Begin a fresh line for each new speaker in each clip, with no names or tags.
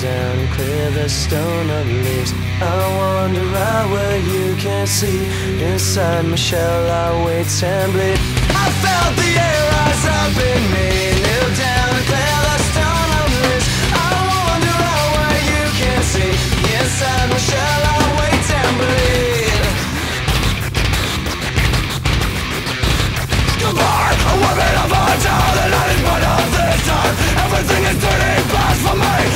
Down clear the stone of leaves. I wander out where you can't see. Inside my shell, I wait and bleed. I felt the air rise up in me. Kneel down and clear the stone of leaves. I wander out where you can't see. Inside my shell, I wait and bleed. Goodbye, a woman of a town, and I didn't up this time. Everything is turning fast for me.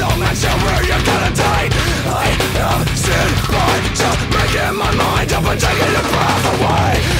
So mention where you're gonna die I seen my mind up and taking the breath away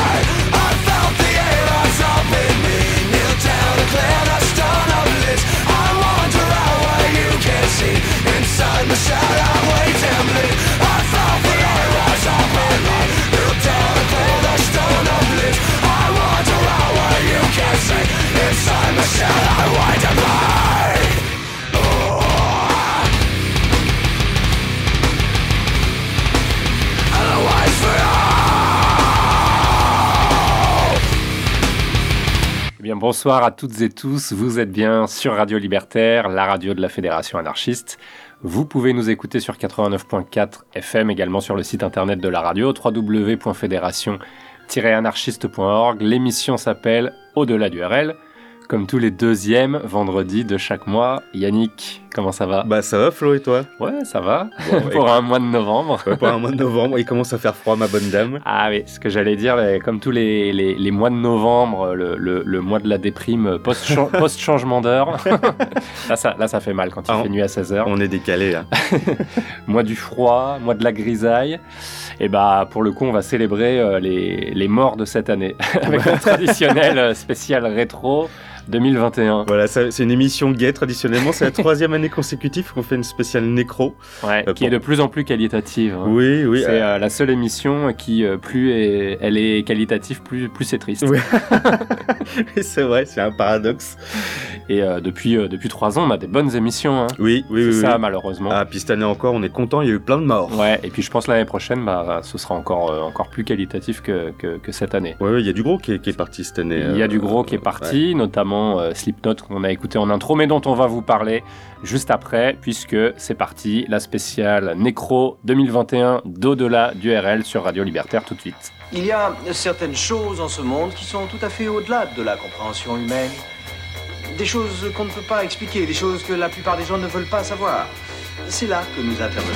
bonsoir à toutes et tous. Vous êtes bien sur Radio Libertaire, la radio de la Fédération anarchiste. Vous pouvez nous écouter sur 89.4 FM, également sur le site internet de la radio, www.fédération-anarchiste.org. L'émission s'appelle Au-delà du RL comme tous les deuxièmes vendredis de chaque mois. Yannick, comment ça va?
Bah ça va Flo et toi?
Ouais, ça va. pour un mois de novembre.
pour un mois de novembre, il commence à faire froid ma bonne dame.
Ah oui, ce que j'allais dire, comme tous les, les, mois de novembre, le, le, mois de la déprime post-changement d'heure. là, ça, là ça fait mal quand il ah, fait nuit à 16h.
On est décalé là.
mois du froid, mois de la grisaille. Et bah pour le coup, on va célébrer euh, les, les morts de cette année avec un traditionnel euh, spécial rétro. 2021.
Voilà, c'est une émission gay traditionnellement. C'est la troisième année consécutive qu'on fait une spéciale nécro.
Ouais, euh, qui est de plus en plus qualitative. Hein.
Oui, oui.
C'est euh, la seule émission qui, euh, plus elle est qualitative, plus, plus c'est triste.
Oui. c'est vrai, c'est un paradoxe.
Et depuis, depuis trois ans, on a des bonnes émissions. Hein.
Oui, oui, oui.
C'est ça, malheureusement.
Ah, puis cette année encore, on est content, il y a eu plein de morts.
Ouais, et puis je pense l'année prochaine, bah, ce sera encore, encore plus qualitatif que, que, cette année.
Oui, il y a du gros qui est, qui est parti cette année.
Il y a du gros qui est parti, notamment Slipknot qu'on a écouté en intro, mais dont on va vous parler juste après, puisque c'est parti, la spéciale Nécro 2021 d'au-delà du RL sur Radio Libertaire tout de suite.
Il y a certaines choses en ce monde qui sont tout à fait au-delà de la compréhension humaine. Des choses qu'on ne peut pas expliquer, des choses que la plupart des gens ne veulent pas savoir. C'est là que nous intervenons.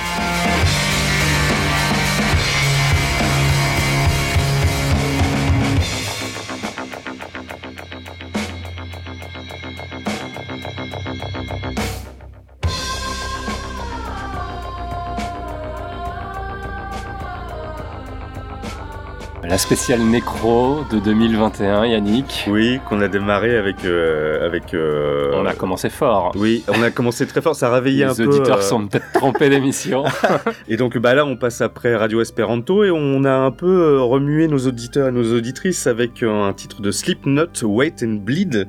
La spéciale Nécro de 2021, Yannick.
Oui, qu'on a démarré avec. euh, avec euh,
On a commencé fort.
Oui, on a commencé très fort, ça réveillait un
Les
peu.
auditeurs
euh,
sont peut-être trompés d'émission.
Et donc bah là, on passe après Radio Esperanto et on a un peu remué nos auditeurs et nos auditrices avec un titre de Slipknot, Wait and Bleed,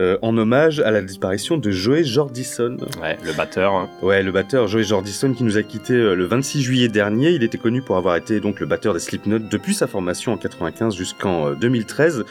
en hommage à la disparition de Joey Jordison.
ouais, le batteur. hein.
Ouais, le batteur Joey Jordison qui nous a quitté le 26 juillet dernier. Il était connu pour avoir été donc le batteur des Slipknot depuis sa formation en 95 jusqu'en euh, 2013,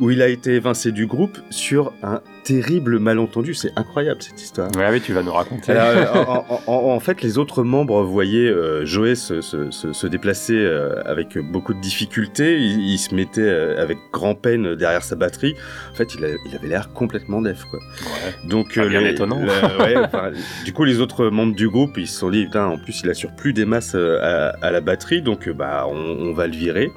où il a été évincé du groupe sur un terrible malentendu. C'est incroyable cette histoire.
Ouais, oui, tu vas nous raconter.
Alors, euh, en, en- en- en fait, les autres membres voyaient euh, Joey se, se- se- se déplacer euh, avec beaucoup de difficultés. Il, il se mettait euh, avec grand peine derrière sa batterie. En fait, il, a- il avait l'air complètement def. Quoi.
Ouais.
Donc,
bien
les-
étonnant.
le- ouais, enfin, du coup, les autres membres du groupe, ils se sont dit, putain, en plus, il assure plus des masses à, à la batterie, donc bah, on, on va le virer.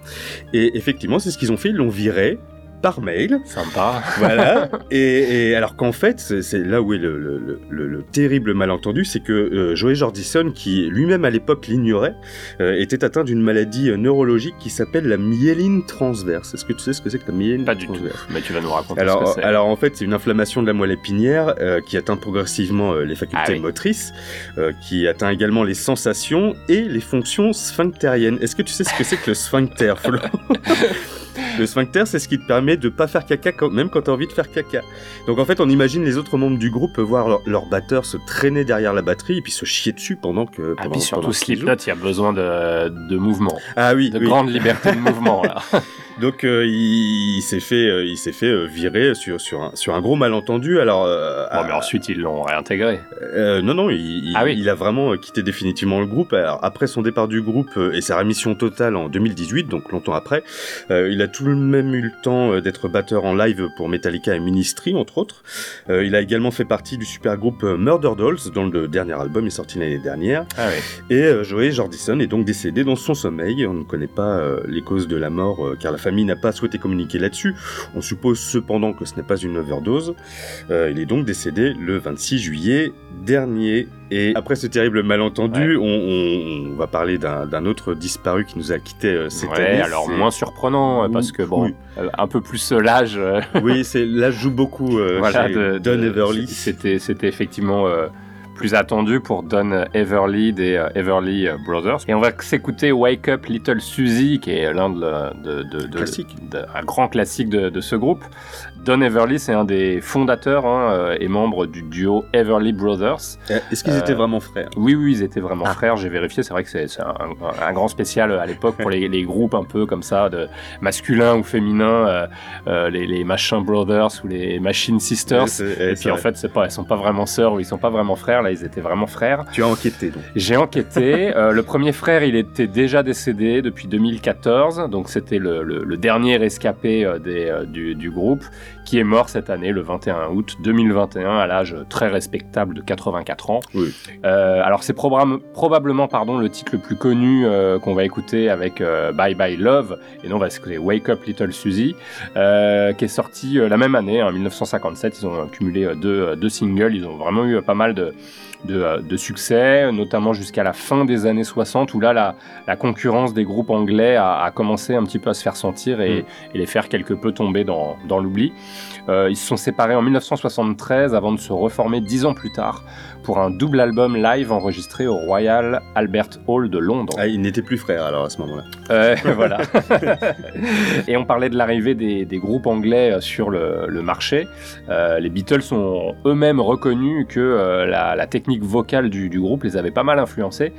Et effectivement, c'est ce qu'ils ont fait. Ils l'ont viré par mail.
Sympa.
Voilà. et, et alors qu'en fait, c'est là où est le, le- le- le- le terrible malentendu, c'est que euh, Joey Jordison, qui lui-même à l'époque l'ignorait, euh, était atteint d'une maladie euh, neurologique qui s'appelle la myéline transverse. Est-ce que tu sais ce que c'est que la myéline
Pas du tout. Mais tu vas nous raconter
alors,
ce que c'est.
alors en fait, c'est une inflammation de la moelle épinière euh, qui atteint progressivement les facultés
Ah oui.
motrices, qui atteint également les sensations et les fonctions sphinctériennes. Est-ce que tu sais ce que c'est que le sphincter, Flo? Le sphincter, c'est ce qui te permet de pas faire caca quand, même quand tu as envie de faire caca. Donc en fait, on imagine les autres membres du groupe voir leur, leur batteur se traîner derrière la batterie et puis se chier dessus pendant que.
Ah,
pendant-
puis surtout. Slipknot, il y a besoin de, de mouvement,
Ah oui,
de
oui.
grande liberté de mouvement là.
Donc euh, il, il s'est fait, euh, il s'est fait euh, virer sur sur un, sur un gros malentendu. Alors
Bon, mais ensuite ils l'ont réintégré.
non non, il, il-
Ah oui.
il a vraiment quitté définitivement le groupe. Alors après son départ du groupe et sa rémission totale en 2018, donc longtemps après, il a tout de même eu le temps euh, d'être batteur en live pour Metallica et Ministry entre autres. Euh, il a également fait partie du super groupe euh, Murder Dolls, dont le dernier album est sorti l'année dernière.
Ah.
Et euh, Joey Jordison est donc décédé dans son sommeil. On ne connaît pas euh, les causes de la mort car la famille n'a pas souhaité communiquer là-dessus. On suppose cependant que ce n'est pas une overdose. Il est donc décédé le 26 juillet dernier. Et après ce terrible malentendu, on, on- on va parler d'un autre disparu qui nous a quitté euh, cette
Ouais,
année.
alors moins surprenant euh, parce que bon,
Oui.
euh, un peu plus euh, l'âge. euh,
Oui, c'est là je joue beaucoup
voilà, de,
Don
de-
Everly.
C'était, effectivement plus attendu pour Don Everly des Everly Brothers. Et on va s'écouter Wake Up Little Susie, qui est l'un de, de, de- un grand classique de ce groupe. Don Everly, c'est un des fondateurs hein, euh, et membre du duo Everly Brothers.
Euh, Est-ce qu'ils
Euh,
étaient vraiment frères?
Oui, oui, ils étaient vraiment
Ah.
frères. J'ai vérifié. C'est vrai que c'est un, grand spécial à l'époque pour les, les groupes un peu comme ça, de masculins ou féminins, euh, euh, les, les Machin Brothers ou les Machine Sisters.
Ouais,
Et puis en fait, c'est pas, elles sont pas vraiment sœurs ou ils sont pas vraiment frères. Là, ils étaient vraiment frères.
Tu as enquêté donc.
J'ai enquêté. Euh, le premier frère, il était déjà décédé depuis 2014, donc c'était le, le- le dernier euh, des, euh, du, du groupe, qui est mort cette année, le 21 août 2021, à l'âge très respectable de 84 ans.
Oui.
Euh, alors c'est probab- probablement pardon le titre le plus connu euh, qu'on va écouter avec euh, Bye Bye Love, et non on va écouter Wake Up Little Susie, qui est sorti la même année, en 1957. Ils ont cumulé deux, deux singles, ils ont vraiment eu pas mal de, de, euh, de succès, notamment jusqu'à la fin des années 60, où là, la, la concurrence des groupes anglais a, a commencé un petit peu à se faire sentir et, et les faire quelque peu tomber dans, dans l'oubli. Euh, ils se sont séparés en 1973 avant de se reformer dix ans plus tard pour un double album live enregistré au Royal Albert Hall de Londres.
Ah, ils n'étaient plus frères alors à ce moment-là.
Euh, voilà. et on parlait de l'arrivée des, des groupes anglais euh, sur le, le marché. Euh, les Beatles ont eux-mêmes reconnu que euh, la, la technique vocale du, du groupe les avait pas mal influencés.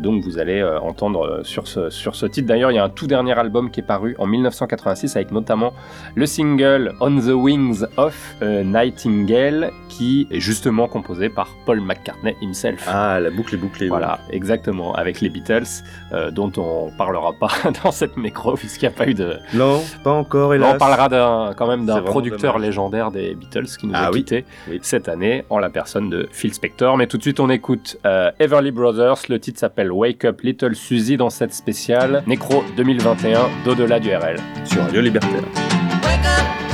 Donc vous allez entendre sur ce, sur ce titre. D'ailleurs, il y a un tout dernier album qui est paru en 1986 avec notamment le single On the Wings of a Nightingale qui est justement composé par Paul McCartney himself.
Ah, la boucle est bouclée.
Voilà, exactement, avec les Beatles, euh, dont on parlera pas dans cette mécro, puisqu'il n'y a pas eu de...
Non, pas encore, hélas.
on parlera quand même d'un producteur
dommage.
légendaire des Beatles qui nous
Ah
a quittés
oui.
cette année en la personne de Phil Spector. Mais tout de suite, on écoute euh, Everly Brothers. Le titre s'appelle Wake Up Little Susie dans cette spéciale Nécro 2021 d'au-delà du RL.
Sur Radio Libertaire.
Wake up,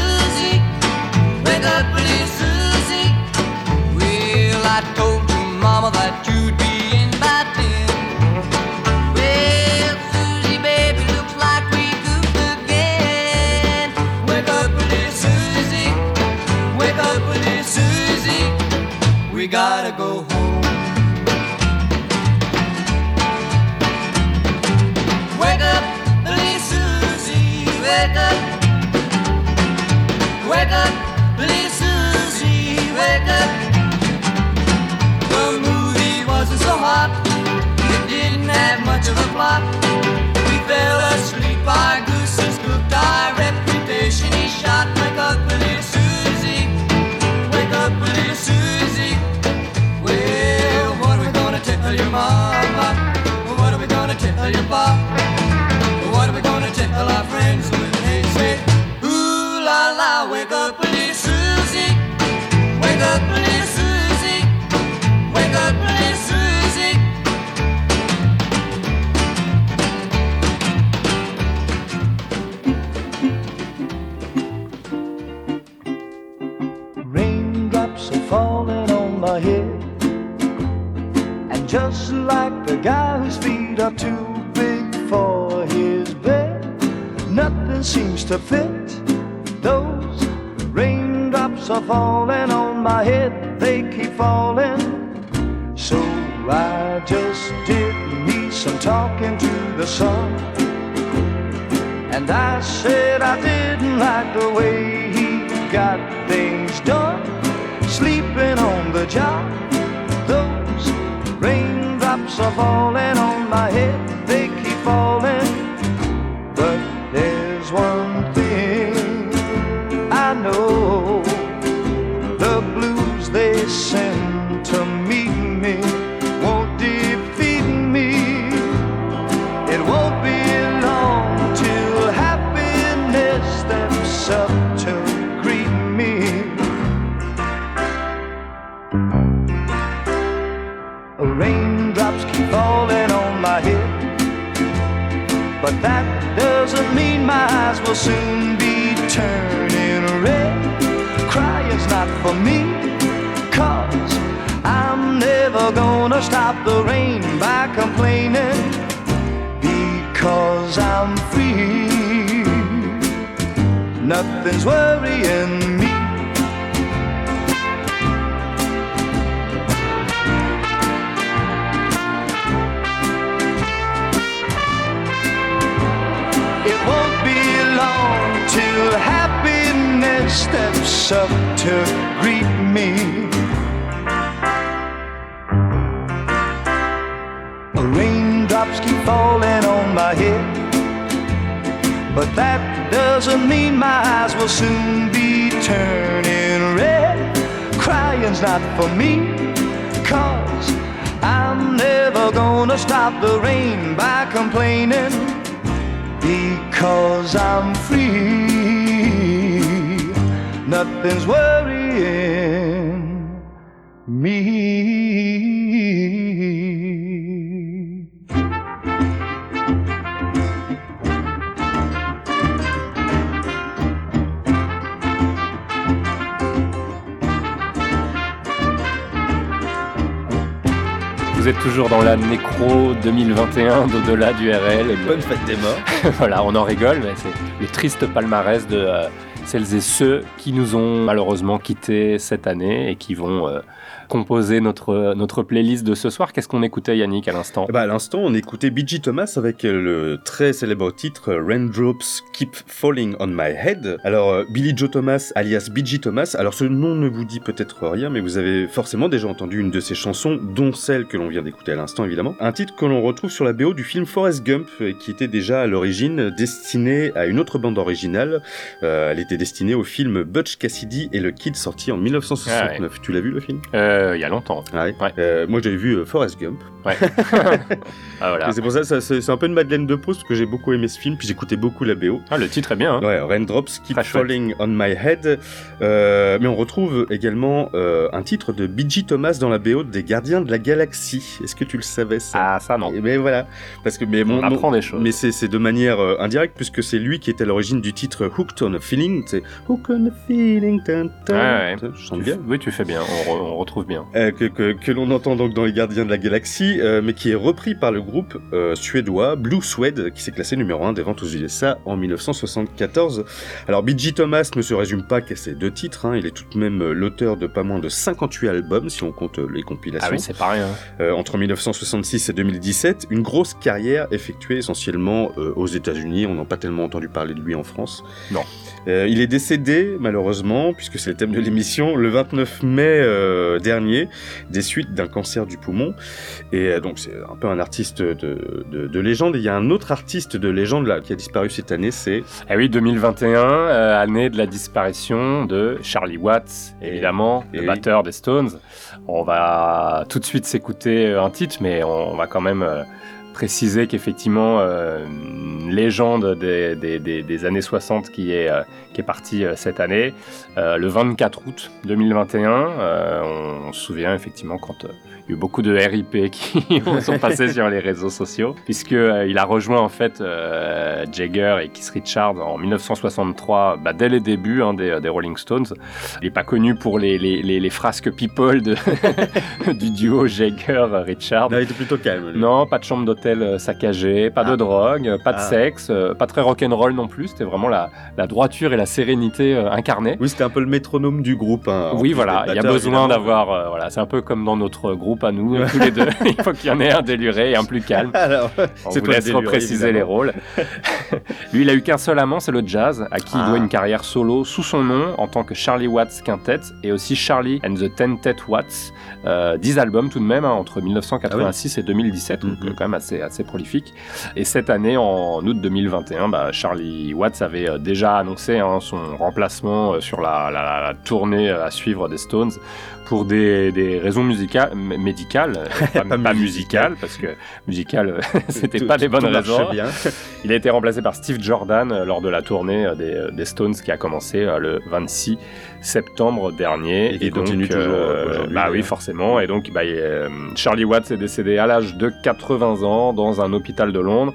Wake up. Wake up, little Susie. Wake up. The movie wasn't so hot. It didn't have much of a plot. We fell asleep. Our gooses cooked. Our reputation is shot. Wake up, little Susie. Wake up, little Susie. Well, what are we gonna tell your mama? What are we gonna tell your pop?
D'au-delà du RL. Et
Bonne fête des morts.
voilà, on en rigole, mais c'est le triste palmarès de euh, celles et ceux qui nous ont malheureusement quittés cette année et qui vont euh, composer notre, notre playlist de ce soir. Qu'est-ce qu'on écoutait, Yannick, à l'instant
ben, à l'instant, on écoutait B.G. Thomas avec euh, le très célèbre titre euh, Raindrops Keep Falling on My Head. Alors, euh, Billy Joe Thomas, alias B.G. Thomas, alors ce nom ne vous dit peut-être rien, mais vous avez forcément déjà entendu une de ses chansons, dont celle que l'on vient d'écouter à l'instant, évidemment. Un titre que l'on retrouve sur la BO du film Forrest Gump, euh, qui était déjà à l'origine destinée à une autre bande originale. Euh, elle était était destiné au film Butch Cassidy et le Kid sorti en 1969. Tu l'as vu le film?
Euh, Il y a longtemps.
Ouais.
Ouais.
Euh, moi j'avais vu euh, Forrest Gump.
Ouais. ah, voilà.
C'est pour ça, ça c'est un peu une Madeleine de Proust parce que j'ai beaucoup aimé ce film, puis j'écoutais beaucoup la BO.
Ah, le titre est bien. hein.
Ouais, Raindrops Keep. Falling on My Head. Euh, mais on retrouve également euh, un titre de B.G. Thomas dans la BO des Gardiens de la Galaxie. Est-ce que tu le savais ça?
Ah, ça non.
Et ben voilà, parce que mais
On
mon, mon-
apprend des choses.
mais c'est de manière euh, indirecte puisque c'est lui qui est à l'origine du titre Hooked on a Feeling. C'est Hooked on a Feeling. Tan,
ouais. Tu
bien.
Oui, tu fais bien. On, re- on retrouve bien.
Euh, que, que, que l'on entend donc dans Les Gardiens de la Galaxie, euh, mais qui est repris par le groupe euh, suédois Blue Suede, qui s'est classé numéro 1 des ventes aux USA en 1974. Alors B.G. Thomas ne se résume pas qu'à ces deux titres, hein, il est tout de même l'auteur de pas moins de 58 albums, si on compte les compilations,
Ah oui, c'est pas rien.
euh, entre 1966 et 2017. Une grosse carrière effectuée essentiellement aux États-Unis, on n'a pas tellement entendu parler de lui en France.
Non.
Il est décédé, malheureusement, puisque c'est le thème de l'émission, le 29 mai euh, dernier, des suites d'un cancer du poumon. Et euh, donc, c'est un peu un artiste de, de, de légende. Et il y a un autre artiste de légende là, qui a disparu cette année, c'est.
Eh oui, 2021, euh, année de la disparition de Charlie Watts, évidemment,
et
le
oui.
batteur des Stones. On va tout de suite s'écouter euh, un titre, mais on, on va quand même euh, préciser qu'effectivement, euh, une légende des, des- années 60 qui est, euh, qui est partie euh, cette année, le 24 août 2021, euh, on, on se souvient effectivement quand... euh, il y a eu beaucoup de RIP qui sont passés sur les réseaux sociaux, puisque euh, il a rejoint en fait euh, Jagger et Keith Richards en 1963, bah, dès les débuts hein, des, des Rolling Stones. Il n'est pas connu pour les, les, les, les frasques people de, du duo Jagger-Richards.
Il était plutôt calme. lui.
Non, pas de chambre d'hôtel euh, saccagée, pas de
Ah.
drogue, euh, pas de
Ah.
sexe, euh, pas très rock'n'roll non plus. C'était vraiment la, la droiture et la sérénité euh, incarnée.
Oui, c'était un peu le métronome du groupe. hein,
Oui, voilà, il y a besoin d'avoir. euh, voilà, c'est un peu comme dans notre groupe à nous, tous les deux. il faut qu'il y en ait un déluré et un plus calme.
Alors,
On
c'est
vous laisse
déluré,
repréciser les rôles. Lui, il a eu qu'un seul amant, c'est le jazz, à qui il
Ah.
doit une carrière solo sous son nom en tant que Charlie Watts Quintet et aussi Charlie and the Tentet Watts. Euh, 10 albums tout de même, hein, entre 1986 et 2017, donc
Mhm.
euh, quand même assez, assez prolifique. Et cette année, en août 2021, bah, Charlie Watts avait euh, déjà annoncé hein, son remplacement euh, sur la, la- la tournée euh, à suivre des Stones pour des, des raisons musicales, médicales, pas,
Pas
pas
musicales.
parce que musicales, euh, c'était
Tout-
pas des bonnes raisons.
bien.
Il a été remplacé par Steve Jordan euh, lors de la tournée euh, des, des Stones qui a commencé le 26 septembre dernier.
Et qui continue toujours, euh,
Bah oui, forcément. Et donc, bah, euh, Charlie Watts est décédé à l'âge de 80 ans dans un hôpital de Londres.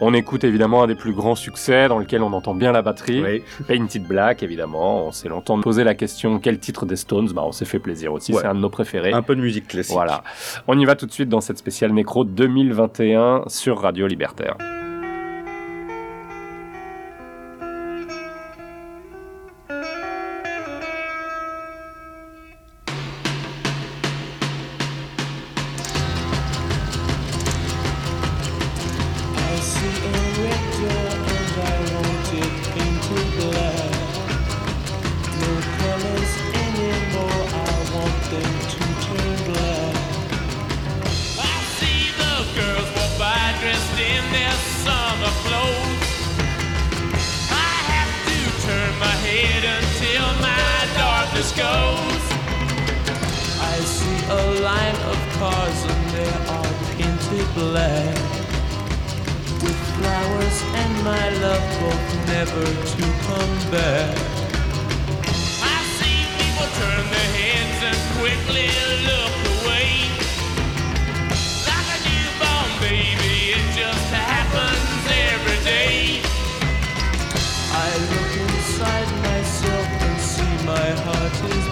On écoute évidemment un des plus grands succès dans lequel on entend bien la batterie.
Oui.
Painted Black, évidemment. On s'est longtemps posé la question quel titre des Stones? Bah, On s'est fait plaisir aussi.
Ouais.
C'est un de nos préférés.
Un peu de musique classique.
Voilà. On y va tout de suite dans cette spéciale Nécro 2021 sur Radio Libertaire.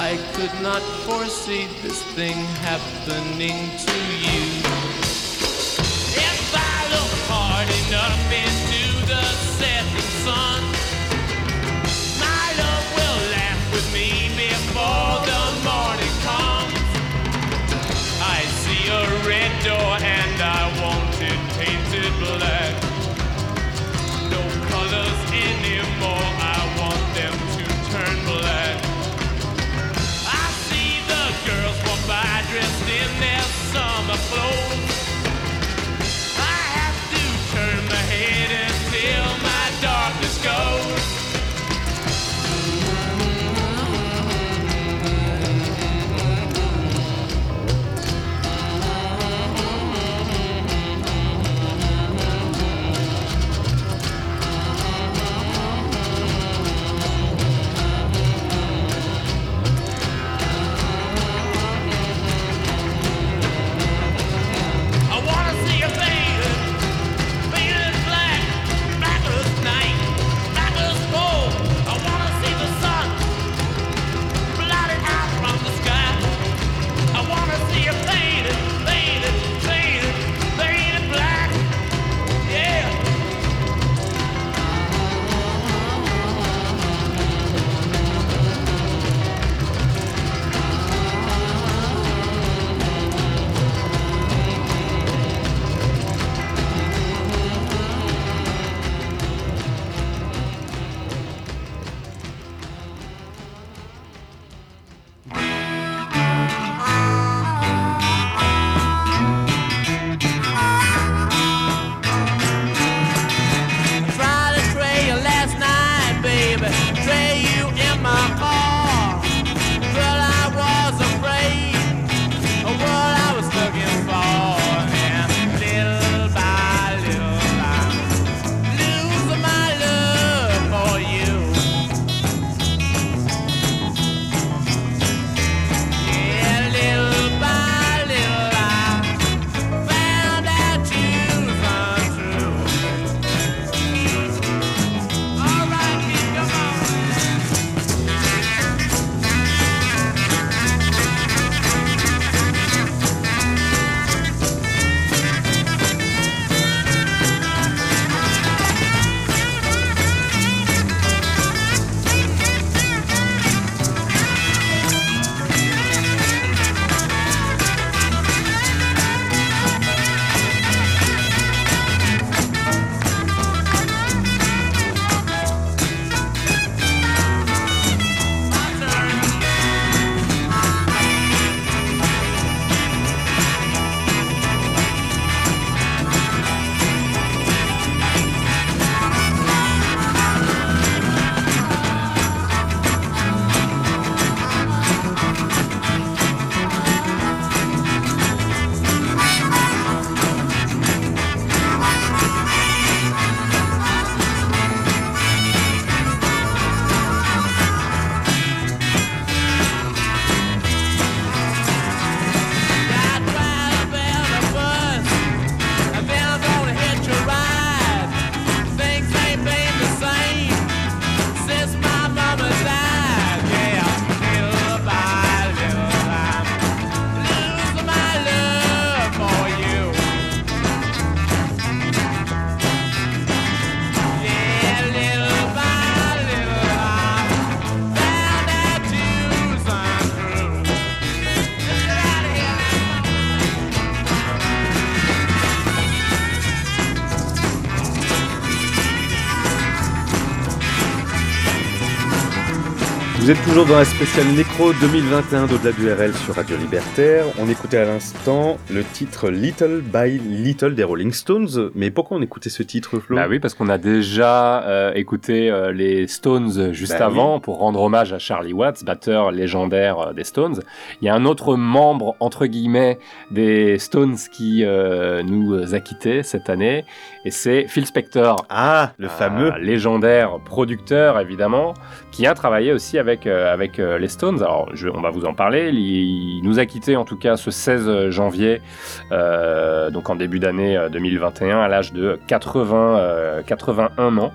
I could not foresee this thing happening to you.
If I look hard enough into the setting sun, my love will laugh with me before the morning
comes. I see a red door and
Vous êtes toujours dans la spéciale Nécro 2021 d'au-delà du RL sur Radio Libertaire. On écoutait à l'instant le titre Little by Little des Rolling Stones. Mais pourquoi on écoutait ce titre, Flo?
Bah oui, parce qu'on a déjà euh, écouté euh, les Stones juste
Bah
avant pour rendre hommage à Charlie Watts, batteur légendaire euh, des Stones. Il y a un autre membre, entre guillemets, des Stones qui nous a quittés cette année, et c'est Phil Spector.
Ah, le fameux.
légendaire producteur, évidemment, qui a travaillé aussi avec, avec euh, les Stones. Alors, on va vous en parler. Il, nous a quittés, en tout cas, ce 16 janvier, euh, donc en début d'année euh, 2021, à l'âge de 80, euh, 81 ans.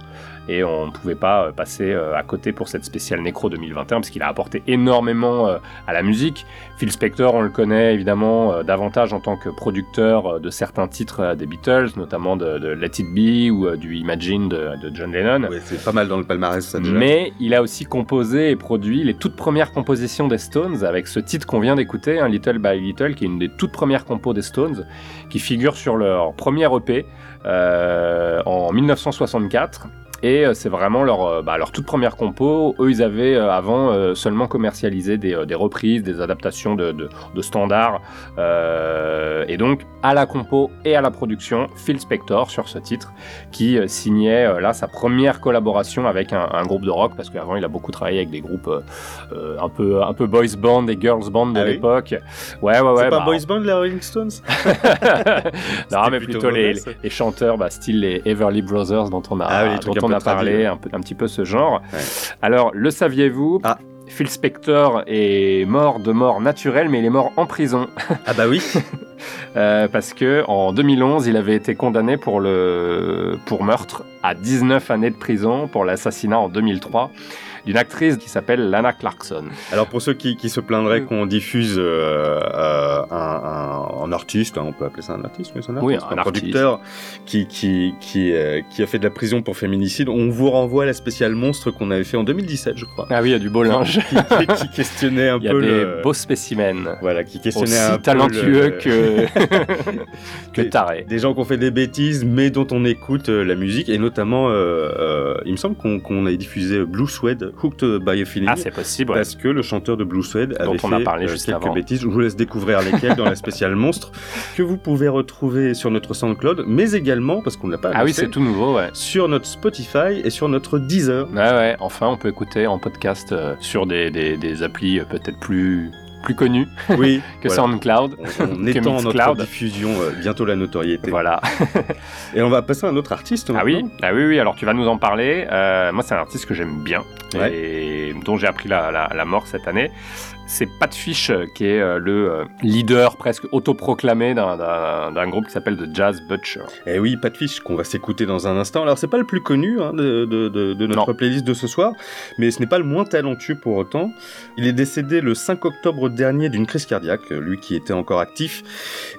Et on ne pouvait pas euh, passer euh, à côté pour cette spéciale Nécro 2021 parce qu'il a apporté énormément euh, à la musique. Phil Spector, on le connaît évidemment davantage en tant que producteur de certains titres des Beatles, notamment de, de Let It Be ou du Imagine de, de John Lennon.
Ouais, c'est pas mal dans le palmarès, ça déjà.
Mais il a aussi composé et produit les toutes premières compositions des Stones avec ce titre qu'on vient d'écouter, un Little by Little, qui est une des toutes premières compos des Stones, qui figure sur leur premier EP euh, en 1964. Et euh, c'est vraiment leur, euh, bah, leur toute première compo. Eux, ils avaient euh, avant seulement commercialisé des, des reprises, des adaptations de, de, de standards. Et donc, à la compo et à la production, Phil Spector sur ce titre, qui signait là sa première collaboration avec un, un groupe de rock, parce qu'avant, il a beaucoup travaillé avec des groupes euh, un, peu, un peu boys band et girls band de
Ah oui
l'époque. Ouais, ouais, ouais.
c'est pas
bah,
Boys Band, les Rolling Stones
non, mais
plutôt
plutôt les, les chanteurs, bah, style les Everly Brothers dont on a,
Ah oui,
dont on
peu
a parlé, un, peu, un petit peu ce genre.
Ouais.
Alors, le saviez-vous?
Ah.
Phil Spector est mort de mort naturelle, mais il est mort en prison.
Ah bah oui
Euh, parce que en 2011, il avait été condamné pour, le... pour meurtre à 19 années de prison pour l'assassinat en 2003 d'une actrice qui s'appelle Lana Clarkson.
Alors pour ceux qui, qui se pleinsdraient
Mm.
qu'on diffuse euh, euh, un, un- un artiste, hein, on peut appeler ça un artiste, mais c'est un
Oui,
artiste,
un artiste.
producteur qui, qui, qui, euh, qui a fait de la prison pour féminicide, on vous renvoie à la spéciale monstre qu'on avait fait en 2017, je crois.
Ah oui, il y a du beau linge.
qui, qui- qui questionnait un
Il y a
peu
des
le...
beaux spécimens.
Voilà, qui questionnait
Aussi
un peu
talentueux
le-
que, que
Des-
taré.
Des gens qui ont fait des bêtises, mais dont on écoute euh, la musique, et notamment, euh, euh, il me semble qu'on qu'on a diffusé Blue Suede, Hooked by a Feeling.
Ah, c'est possible. ouais.
Parce que le chanteur de Blue Suede avait
on
fait
a parlé
euh,
juste
quelques
avant.
bêtises. Je vous laisse découvrir lesquelles dans la spéciale monstre que vous pouvez retrouver sur notre SoundCloud, mais également parce qu'on ne l'a pas
Ah oui, c'est tout nouveau, ouais.
sur notre Spotify et sur notre Deezer.
Ouais, ouais. Enfin, on peut écouter en podcast euh, sur des, des, des applis euh, peut-être plus, plus connues
Oui,
que
voilà.
SoundCloud.
On, on
que
étend notre diffusion, euh, bientôt la notoriété.
Voilà.
Et on va passer à un autre artiste.
Ah oui, ah oui, oui. Alors tu vas nous en parler. Euh, moi, c'est un artiste que j'aime bien
Ouais.
et dont j'ai appris la, la, la mort cette année. C'est Pat Fish euh, qui est euh, le euh, leader presque autoproclamé d'un- groupe qui s'appelle The Jazz Butcher.
Eh oui, Pat Fish, qu'on va s'écouter dans un instant. Alors, c'est pas le plus connu hein, de, de- de- de notre
Non.
playlist de ce soir, mais ce n'est pas le moins talentueux pour autant. Il est décédé le 5 octobre dernier d'une crise cardiaque, lui qui était encore actif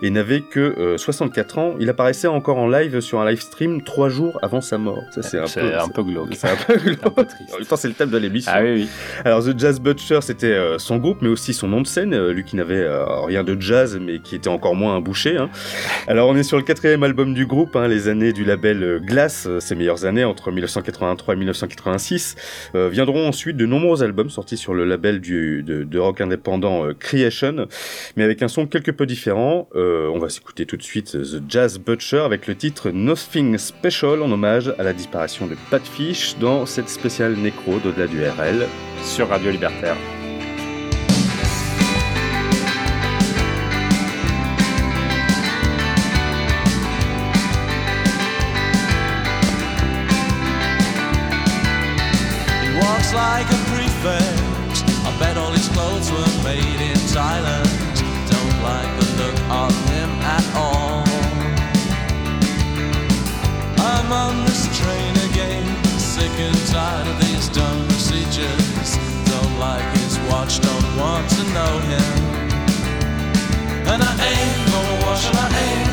et n'avait que euh, 64 ans. Il apparaissait encore en live sur un live stream trois jours avant sa mort. Ça, c'est un, peu,
un peu glauque.
c'est un peu glauque. En même temps, c'est le thème de l'émission.
Ah oui, oui.
Alors The Jazz Butcher, c'était euh, son groupe, mais aussi son nom de scène, euh, lui qui n'avait euh, rien de jazz, mais qui était encore moins un boucher. hein. Alors on est sur le quatrième album du groupe, hein, les années du label euh, Glass, ses meilleures années entre 1983 et 1986. Euh, viendront ensuite de nombreux albums sortis sur le label du, de, rock indépendant Creation, mais avec un son quelque peu différent. On va s'écouter tout de suite The Jazz Butcher avec le titre Nothing Special en hommage à la disparition de Pat Fish dans cette spéciale nécro d'au-delà du RL.
Sur Radio Libertaire.
Know him. And I ain't gonna wash, and I ain't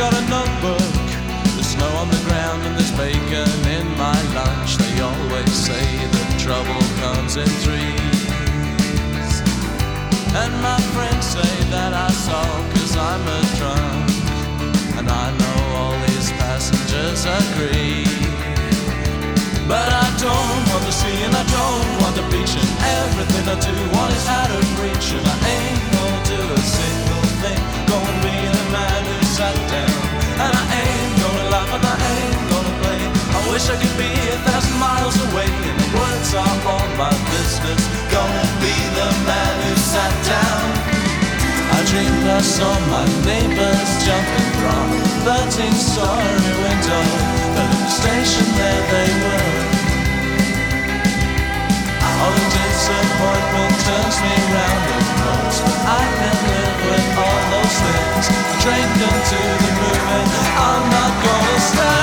got a notebook, the snow on the ground and there's bacon in my lunch. They always say that trouble comes in threes. And my friends say that I saw cause I'm a drunk. And I know all these passengers agree. But I don't want to see and I don't want to beach and everything I do want is out of reach and I ain't wish I could be a thousand miles away. And the words are all my business. Gonna be the man who sat down. I dreamed I
saw my neighbors jumping from a 13 story window. But in the station there they were. All the disappointment turns me round, of course. I can live with all those things. The train to the movement. I'm not gonna stop.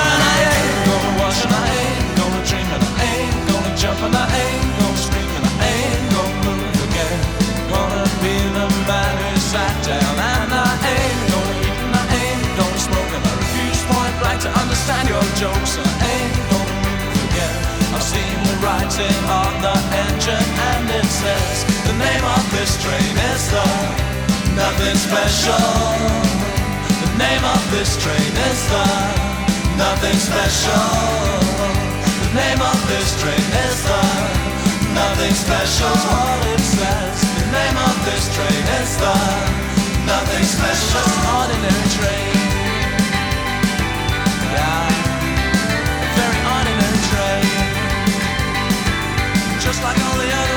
Jokes I ain't gonna move again. I've seen the writing on the engine and it says the name of this train is the nothing special. The name of this train is the nothing special. The name of this train is the nothing special. What it says. The name of this train is the nothing special. Ordinary train. Yeah. Just like all the others,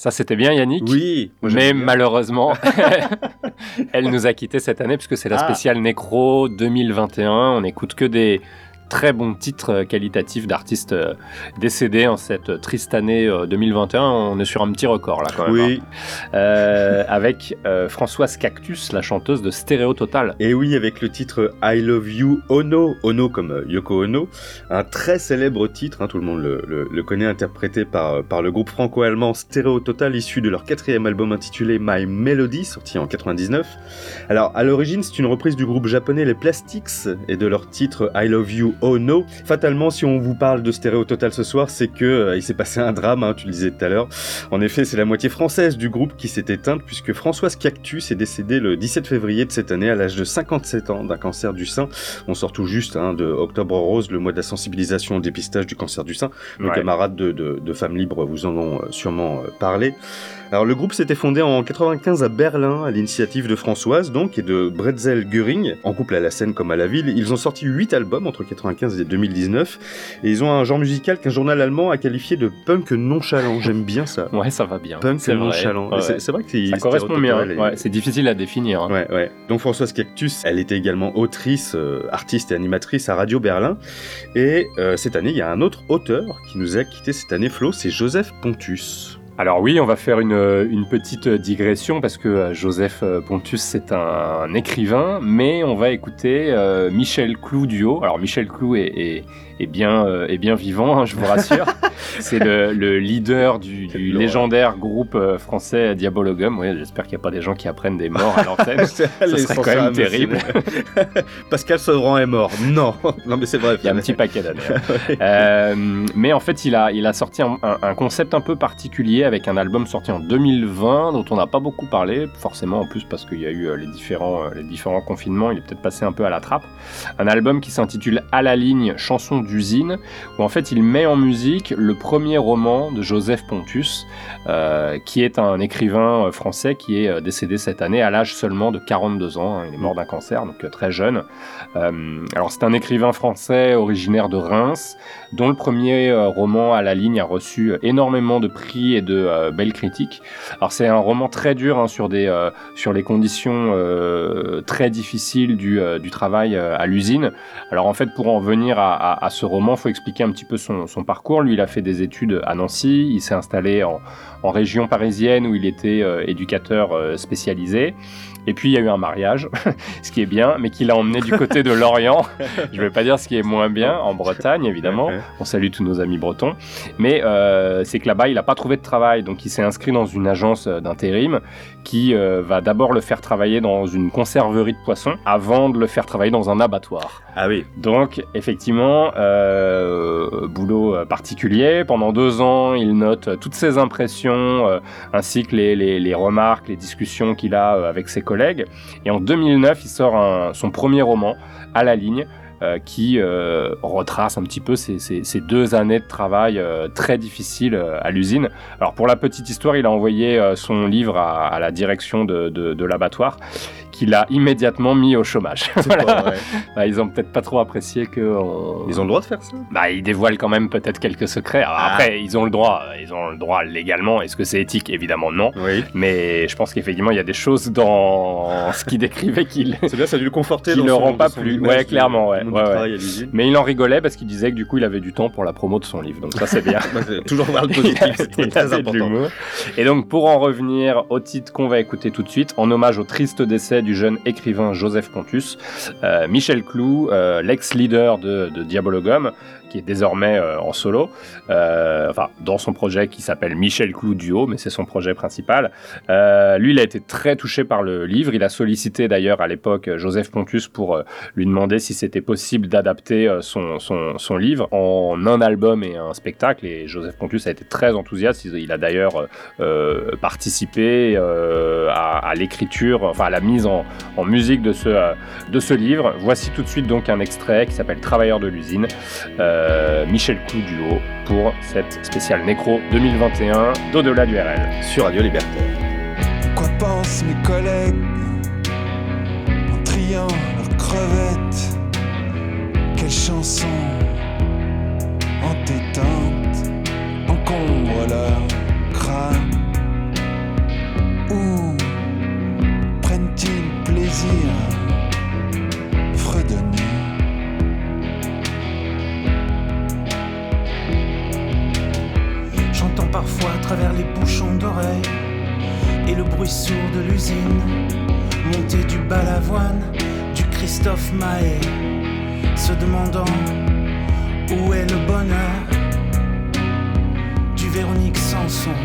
ça c'était bien Yannick.
Oui, moi,
Mais
bien.
malheureusement, elle nous a quittés cette année puisque c'est la
Ah.
spéciale Nécro 2021. On n'écoute que des très bon titre euh, qualitatif d'artistes euh, décédés en cette triste année euh, 2021. On est sur un petit record là quand même.
Oui,
hein. Euh, avec euh, Françoise Cactus, la chanteuse de Stéréo Total.
et oui, avec le titre I Love You Ono, Ono comme euh, Yoko Ono, un très célèbre titre, hein, tout le monde le, le- le connaît, interprété par, euh, par le groupe franco-allemand Stereo Total, issu de leur quatrième album intitulé My Melody, sorti en 99. Alors, à l'origine, c'est une reprise du groupe japonais Les Plastics et de leur titre I Love You Ono. Fatalement, si on vous parle de Stereo Total ce soir, c'est que euh, il s'est passé un drame, hein, tu le disais tout à l'heure. En effet, c'est la moitié française du groupe qui s'est éteinte puisque Françoise Cactus est décédée le 17 février de cette année à l'âge de 57 ans d'un cancer du sein. On sort tout juste hein, de Octobre Rose, le mois de la sensibilisation au dépistage du cancer du sein. Nos
Ouais.
camarades de, de, de Femmes Libres vous en ont euh, sûrement euh, parlé. Alors le groupe s'était fondé en 95 à Berlin à l'initiative de Françoise donc et de Bretzel Göring, en couple à la scène comme à la ville. Ils ont sorti 8 albums entre 95 et 2019 et ils ont un genre musical qu'un journal allemand a qualifié de punk nonchalant. J'aime bien ça.
Ouais, ça va bien.
Punk
vrai.
nonchalant.
Ouais,
C'est vrai que c'est
Ça correspond bien.
stéréotypé,
Ouais, c'est difficile à définir. hein.
Ouais, ouais. Donc Françoise Cactus, elle était également autrice, euh, artiste et animatrice à Radio Berlin. Et euh, cette année, il y a un autre auteur qui nous a quitté cette année, Flo, c'est Joseph Pontus.
Alors oui, on va faire une, une petite digression parce que euh, Joseph euh, Pontus c'est un, écrivain, mais on va écouter euh, Michel Clou duo. Alors Michel Clou est- est bien, euh, est bien vivant, hein, je vous rassure. c'est le, le leader du, du légendaire groupe euh, français Diabologum. Oui, j'espère qu'il n'y a pas des gens qui apprennent des morts à l'antenne.
Ça
serait quand même terrible.
Pascal Sevran est mort. Non, non mais c'est vrai.
Il y a un petit paquet d'années. hein. Euh, mais en fait, il a, il a sorti un, un- un concept un peu particulier avec un album sorti en 2020 dont on n'a pas beaucoup parlé, forcément en plus parce qu'il y a eu les différents, les différents confinements, il est peut-être passé un peu à la trappe. Un album qui s'intitule À la ligne, chanson d'usine, où en fait il met en musique le premier roman de Joseph Pontus, euh, qui est un écrivain euh, français qui est euh, décédé cette année à l'âge seulement de 42 ans. hein. Il est mort d'un cancer, donc très jeune. Alors c'est un écrivain français originaire de Reims, dont le premier roman à la ligne a reçu énormément de prix et de belles critiques. Alors c'est un roman très dur hein, sur des sur les conditions très difficiles du, du travail à l'usine. Alors en fait pour en venir à ce roman, faut expliquer un petit peu son, son parcours. Lui, il a fait des études à Nancy, il s'est installé en, en région parisienne où il était euh, éducateur euh, spécialisé. Et puis il y a eu un mariage, ce qui est bien, mais qui l'a emmené du côté de Lorient. Je vais pas dire ce qui est moins bien, en Bretagne évidemment. On salue tous nos amis bretons. Mais euh, c'est que là-bas, il n'a pas trouvé de travail. Donc il s'est inscrit dans une agence d'intérim qui euh, va d'abord le faire travailler dans une conserverie de poissons avant de le faire travailler dans un abattoir.
Ah oui.
Donc, effectivement, euh, boulot euh, particulier. Pendant deux ans, il note toutes ses impressions, euh, ainsi que les, les- les remarques, les discussions qu'il a avec ses collègues. Et en 2009, il sort un- son premier roman, À la ligne, qui euh, retrace un petit peu ces, deux années de travail euh, très difficiles euh, à l'usine. Alors, pour la petite histoire, il a envoyé euh, son livre à, à la direction de, de- de l'abattoir, qu'il a immédiatement mis au chômage. Voilà.
Pas vrai.
Bah, ils ont peut-être pas trop apprécié que on-
Ils ont le droit de faire ça
bah, ils dévoilent quand même peut-être quelques secrets. Alors,
Ah.
Après, ils ont le droit, ils ont le droit légalement. Est-ce que c'est éthique? Évidemment non.
Oui.
Mais je pense qu'effectivement, il y a des choses dans ce qu'il décrivait qu'il.
C'est bien, ça a dû le conforter
Qui
son-
rend pas plus- ouais, clairement, ouais, ouais, ouais. Mais il en rigolait parce qu'il disait que du coup, il avait du temps pour la promo de son livre. Donc ça, c'est bien.
Bah, Toujours voir le positif, c'est très, important.
Et donc, pour en revenir au titre qu'on va écouter tout de suite, en hommage au triste décès du jeune écrivain Joseph Pontus, euh, Michel Clou, euh, l'ex-leader de, de Diabologum, qui est désormais euh, en solo, euh, enfin, dans son projet qui s'appelle Michel Clou Duo, mais c'est son projet principal. Euh, lui, il a été très touché par le livre. Il a sollicité d'ailleurs à l'époque Joseph Pontus pour lui demander si c'était possible d'adapter son, son, livre en un album et un spectacle. Et Joseph Pontus a été très enthousiaste. Il, a d'ailleurs participé à, l'écriture, enfin à la mise en, musique de ce, de ce livre. Voici tout de suite donc un extrait qui s'appelle Travailleurs de l'usine, Michel Clou Duo, pour cette spéciale Nécro 2021 d'Au-delà du RL.
Sur Radio Libertaire.
Quoi pensent mes collègues en triant leurs crevettes? Quelle chanson entêtante encombre leur crâne Où prennent-ils plaisir parfois à travers les bouchons d'oreilles
et le bruit sourd de l'usine. Monté du balavoine du Christophe Mahé, se demandant où est le bonheur du Véronique Sanson.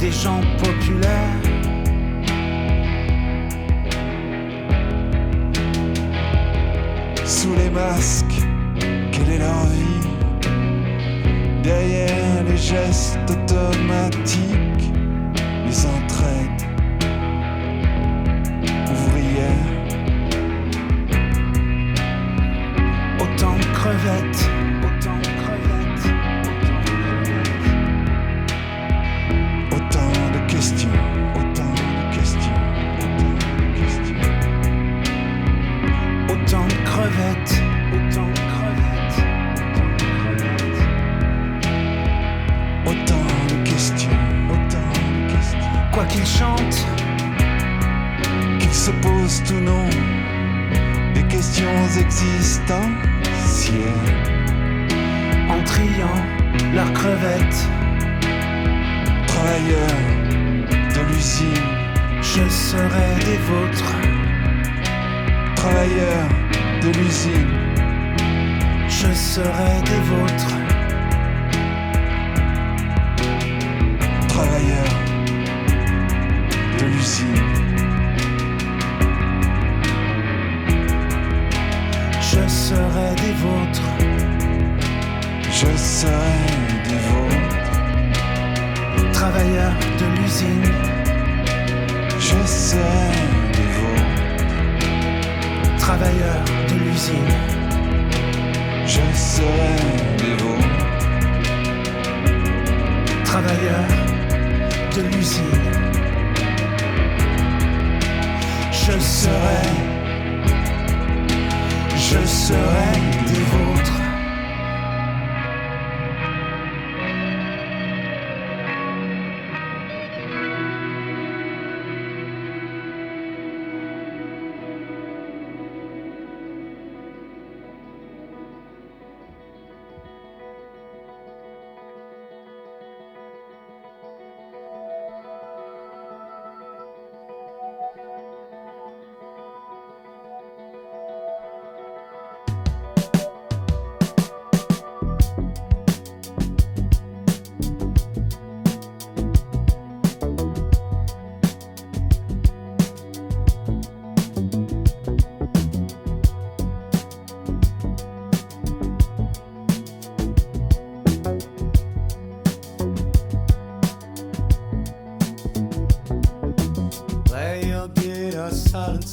Des gens populaires
sous les masques, quelle est leur vie? Derrière les gestes automatiques, les entraides ouvrières.
Autant de crevettes,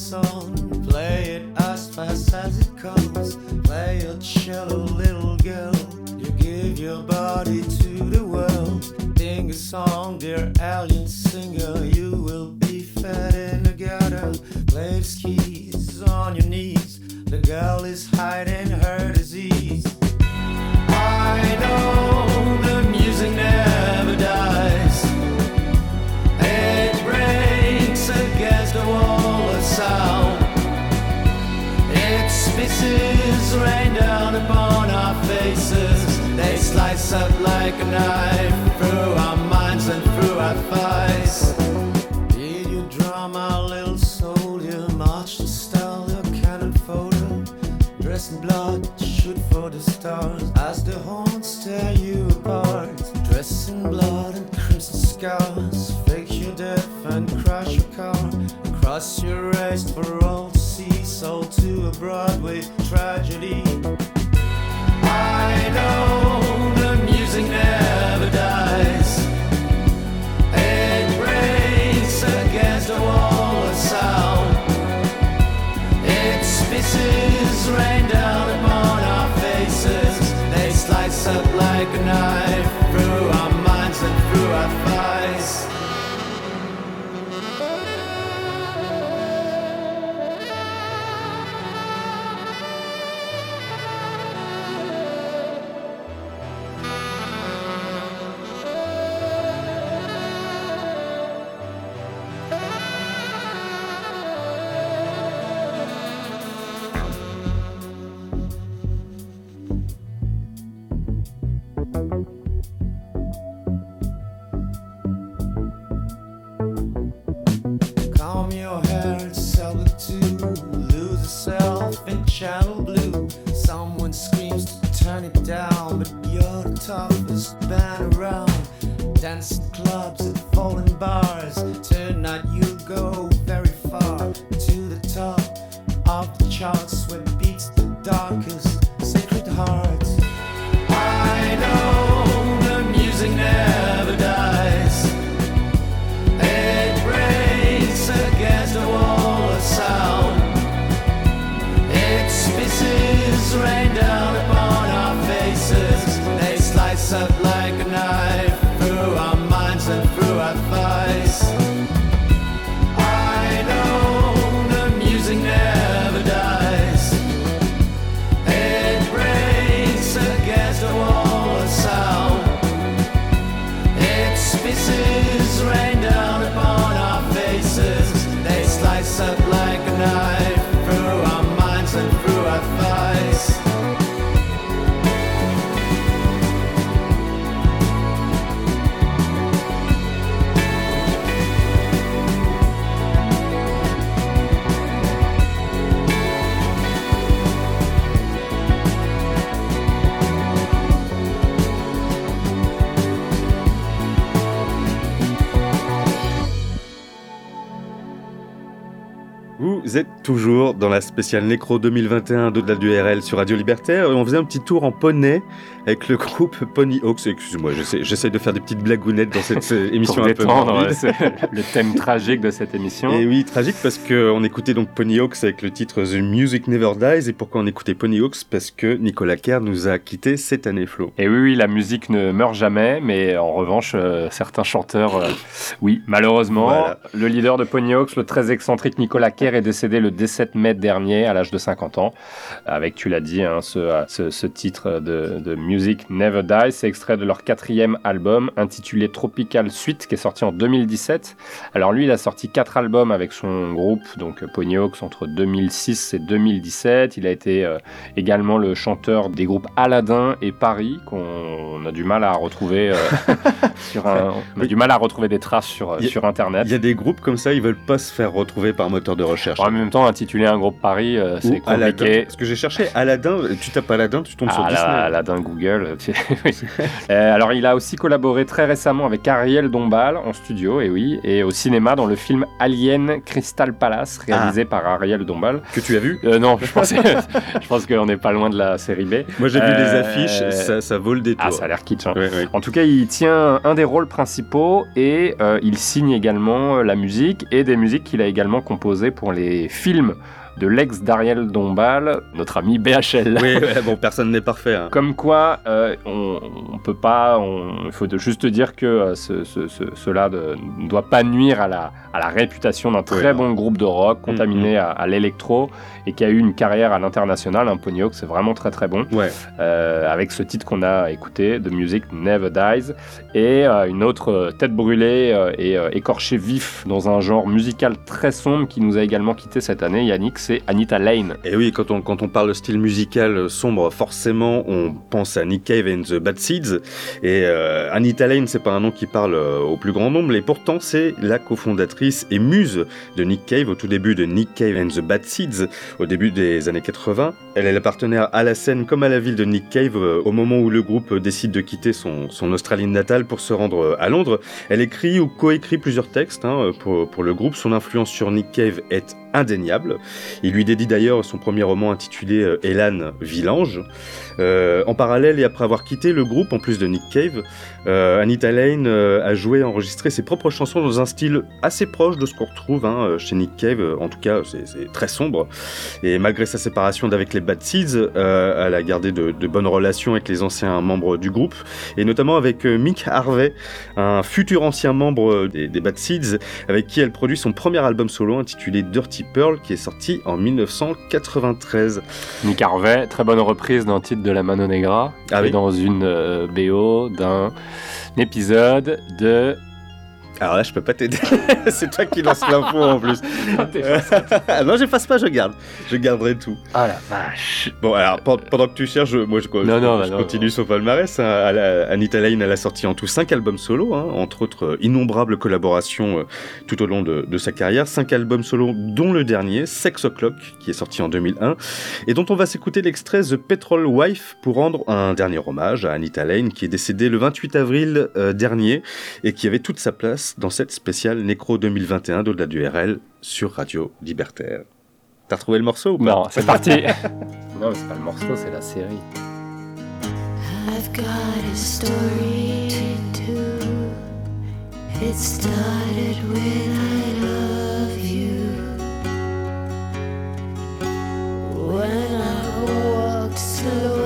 song, play it as fast as it comes. Play your cello, little girl. You give your body to the world. Sing a song, dear alien singer. You will be fed in the gutter. Play the skis on your knees. The girl is hiding her disease. I know Its pieces rain down upon our faces. They slice up like a knife through our minds and through our thighs. Did you drum our little soldier march to style your cannon photo? Dress in blood, shoot for the stars as the horns tear you apart. Dress in blood and crimson scars, fake your death and crash your car. Cross your race for all to see, sold to a Broadway tragedy. I know
toujours dans la spéciale Nécro 2021 d'au-delà du RL sur Radio Libertaire. On faisait un petit tour en poney avec le groupe Pony Hawks. Excuse-moi, j'essaie de faire des petites blagounettes dans cette émission
Pour
un peu
détendre, c'est le thème tragique de cette émission.
Et oui, tragique parce qu'on écoutait donc Pony Hawks avec le titre The Music Never Dies. Et pourquoi on écoutait Pony Hawks? Parce que Nicolas Kerr nous a quittés cette année, Flo.
Et oui, oui, la musique ne meurt jamais, mais en revanche, euh, certains chanteurs, euh, oui, malheureusement.
Voilà.
Le leader de Pony Hawks, le très excentrique Nicolas Kerr, est décédé le 17 mai dernier, à l'âge de 50 ans, avec, tu l'as dit, hein, ce, ce, ce titre de, de Music Never Die. C'est extrait de leur quatrième album, intitulé Tropical Suite, qui est sorti en 2017. Alors lui, il a sorti quatre albums avec son groupe, donc Pony Hawks, entre 2006 et 2017. Il a été euh, également le chanteur des groupes Aladdin et Paris, qu'on a du mal à retrouver euh, sur un, on a du mal à retrouver des traces sur, euh,
a-
sur Internet.
Il y a des groupes comme ça, ils veulent pas se faire retrouver par moteur de recherche.
En même temps, intituler un groupe Paris, euh, c'est
Aladdin.
compliqué.
Parce que j'ai cherché Aladdin, tu tapes Aladdin, tu tombes sur
Ah,
Disney.
la- Aladdin Google. oui. Euh, alors, il a aussi collaboré très récemment avec Ariel Dombal en studio, et oui, et au cinéma dans le film Alien Crystal Palace, réalisé par Ariel Dombal.
Que tu as vu?
Euh, Non, je pense, je pense qu'on n'est pas loin de la série B.
Moi j'ai vu les
Euh,
affiches, ça, ça vaut le détour.
Ah, ça a l'air kitsch. hein. En tout cas, il tient un des rôles principaux et il signe également la musique et des musiques qu'il a également composées pour les films de l'ex d'Ariel Dombal, notre ami BHL.
Oui, ouais, bon, personne n'est parfait. hein.
Comme quoi, euh, on, on peut pas, il faut de- juste dire que euh, ce- ce- ce- cela de- ne doit pas nuire à la, à la réputation d'un très
Ouais.
bon groupe de rock contaminé à, à l'électro et qui a eu une carrière à l'international. Un Pony Hawk, c'est vraiment très très bon.
Ouais.
Euh, avec ce titre qu'on a écouté, The Music Never Dies, et euh, une autre euh, tête brûlée et écorchée vif dans un genre musical très sombre qui nous a également quitté cette année, Yannick, c'est Anita Lane.
Et oui, quand on, quand on parle de style musical sombre, forcément, on pense à Nick Cave and the Bad Seeds. Et Anita Lane, c'est pas un nom qui parle au plus grand nombre, et pourtant, c'est la cofondatrice et muse de Nick Cave au tout début de Nick Cave and the Bad Seeds, au début des années 80. Elle est la partenaire à la scène comme à la ville de Nick Cave euh, au moment où le groupe euh, décide de quitter son, Australie natale pour se rendre euh, à Londres. Elle écrit ou coécrit plusieurs textes hein, pour, pour le groupe. Son influence sur Nick Cave est indéniable. Il lui dédie d'ailleurs son premier roman intitulé euh, Elan Villange. Euh, en parallèle et après avoir quitté le groupe, en plus de Nick Cave, euh, Anita Lane euh, a joué et enregistré ses propres chansons dans un style assez proche de ce qu'on retrouve hein, chez Nick Cave. En tout cas, c'est- très sombre. Et malgré sa séparation d'avec les Bad Seeds, elle a gardé de, bonnes relations avec les anciens membres du groupe, et notamment avec Mick Harvey, un futur ancien membre des, des Bad Seeds, avec qui elle produit son premier album solo intitulé Dirty Pearl, qui est sorti en 1993.
Nick Harvey, très bonne reprise d'un titre de la Mano Negra,
Ah
et dans une euh, BO d'un épisode de...
Alors là, je peux pas t'aider. c'est toi qui lance l'info en plus. Ah non, j'efface pas, je garde. Je garderai tout.
Ah la vache
Bon, alors pen- pendant que tu cherches, moi je, je-
Non, non,
je
bah non.
continue son palmarès. hein. Anita Lane, elle a sorti en tout 5 albums solo, hein, entre autres euh, innombrables collaborations euh, tout au long de, de sa carrière. 5 albums solo, dont le dernier, Sex O'Clock, qui est sorti en 2001, et dont on va s'écouter l'extrait The Petrol Wife pour rendre un dernier hommage à Anita Lane, qui est décédée le 28 avril euh, dernier et qui avait toute sa place dans cette spéciale Nécro 2021 d'au-delà du RL sur Radio Libertaire. T'as retrouvé le morceau ou pas?
Non, c'est parti Non, mais c'est pas le morceau, c'est la série.
I've got a story to do. It started when I love you. When I walked slow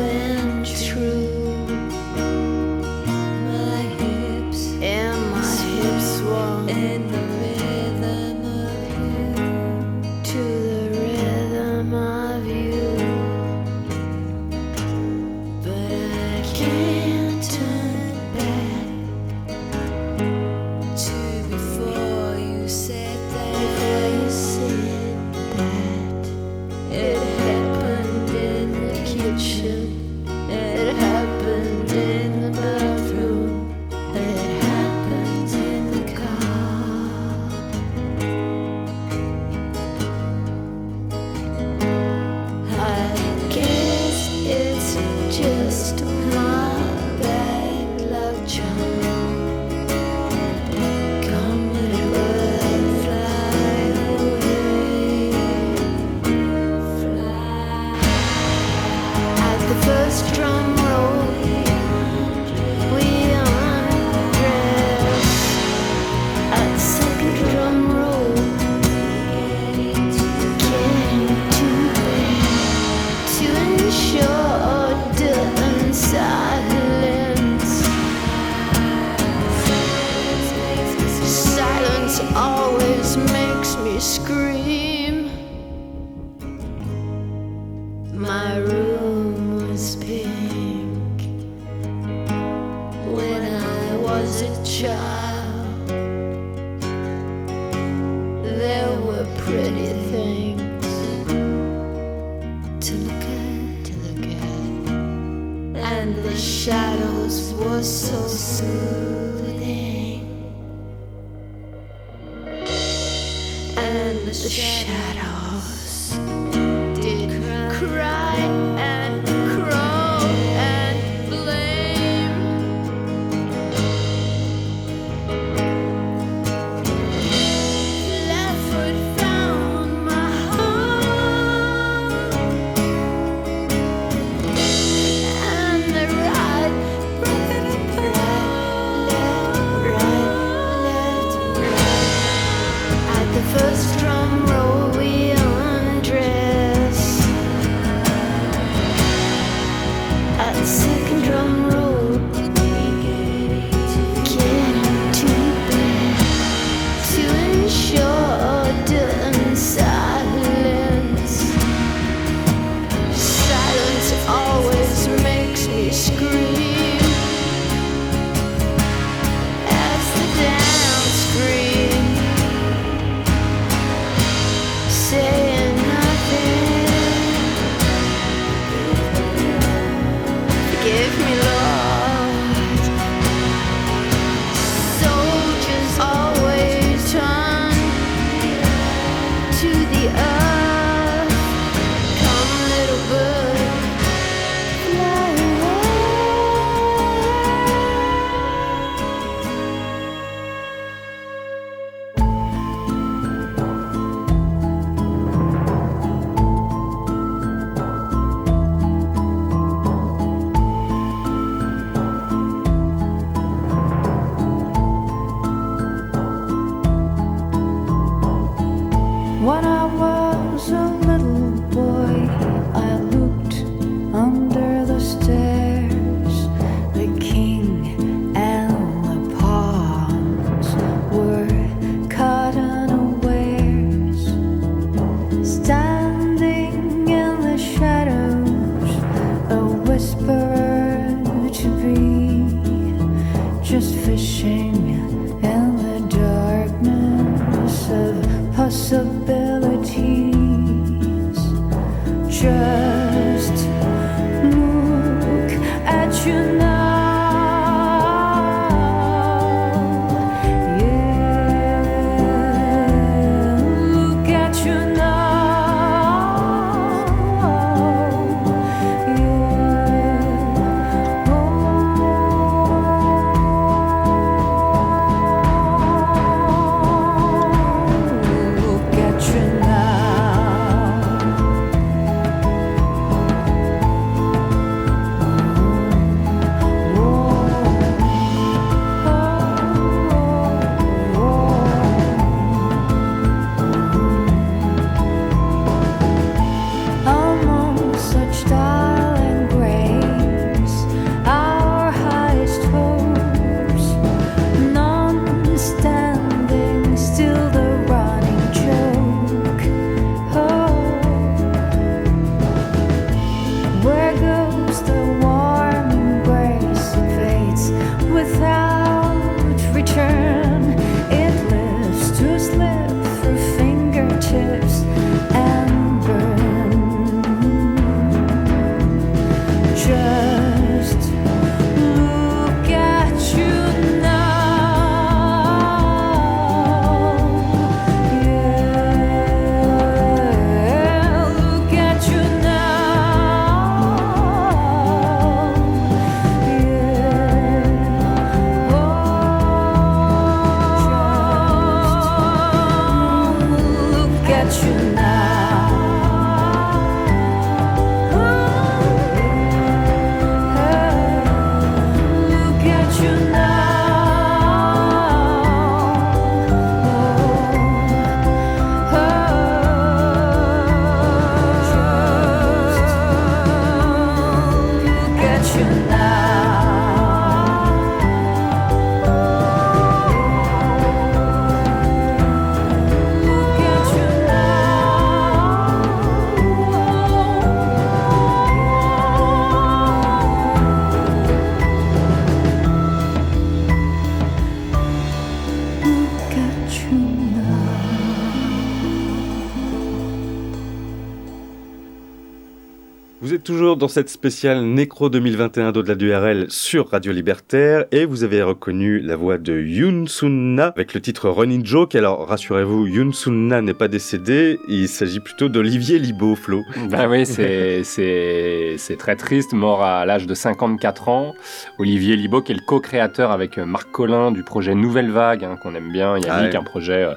toujours dans cette spéciale Nécro 2021 d'au-delà du RL sur Radio Libertaire et vous avez reconnu la voix de Yoon Sun-na avec le titre Running Joke. Alors rassurez-vous, Yoon Sun-na n'est pas décédé, il s'agit plutôt d'Olivier Libaud, Flo.
Bah oui, c'est très triste, mort à l'âge de 54 ans. Olivier Libaud, qui est le co-créateur avec Marc Collin du projet Nouvelle Vague, hein, qu'on aime bien, Yannick,
Ah ouais.
un projet euh,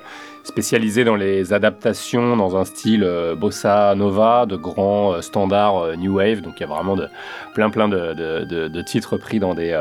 spécialisé dans les adaptations dans un style euh, bossa nova, de grands euh, standards euh, new wave. Donc il y a vraiment de, plein plein de, de, de- de titres pris dans des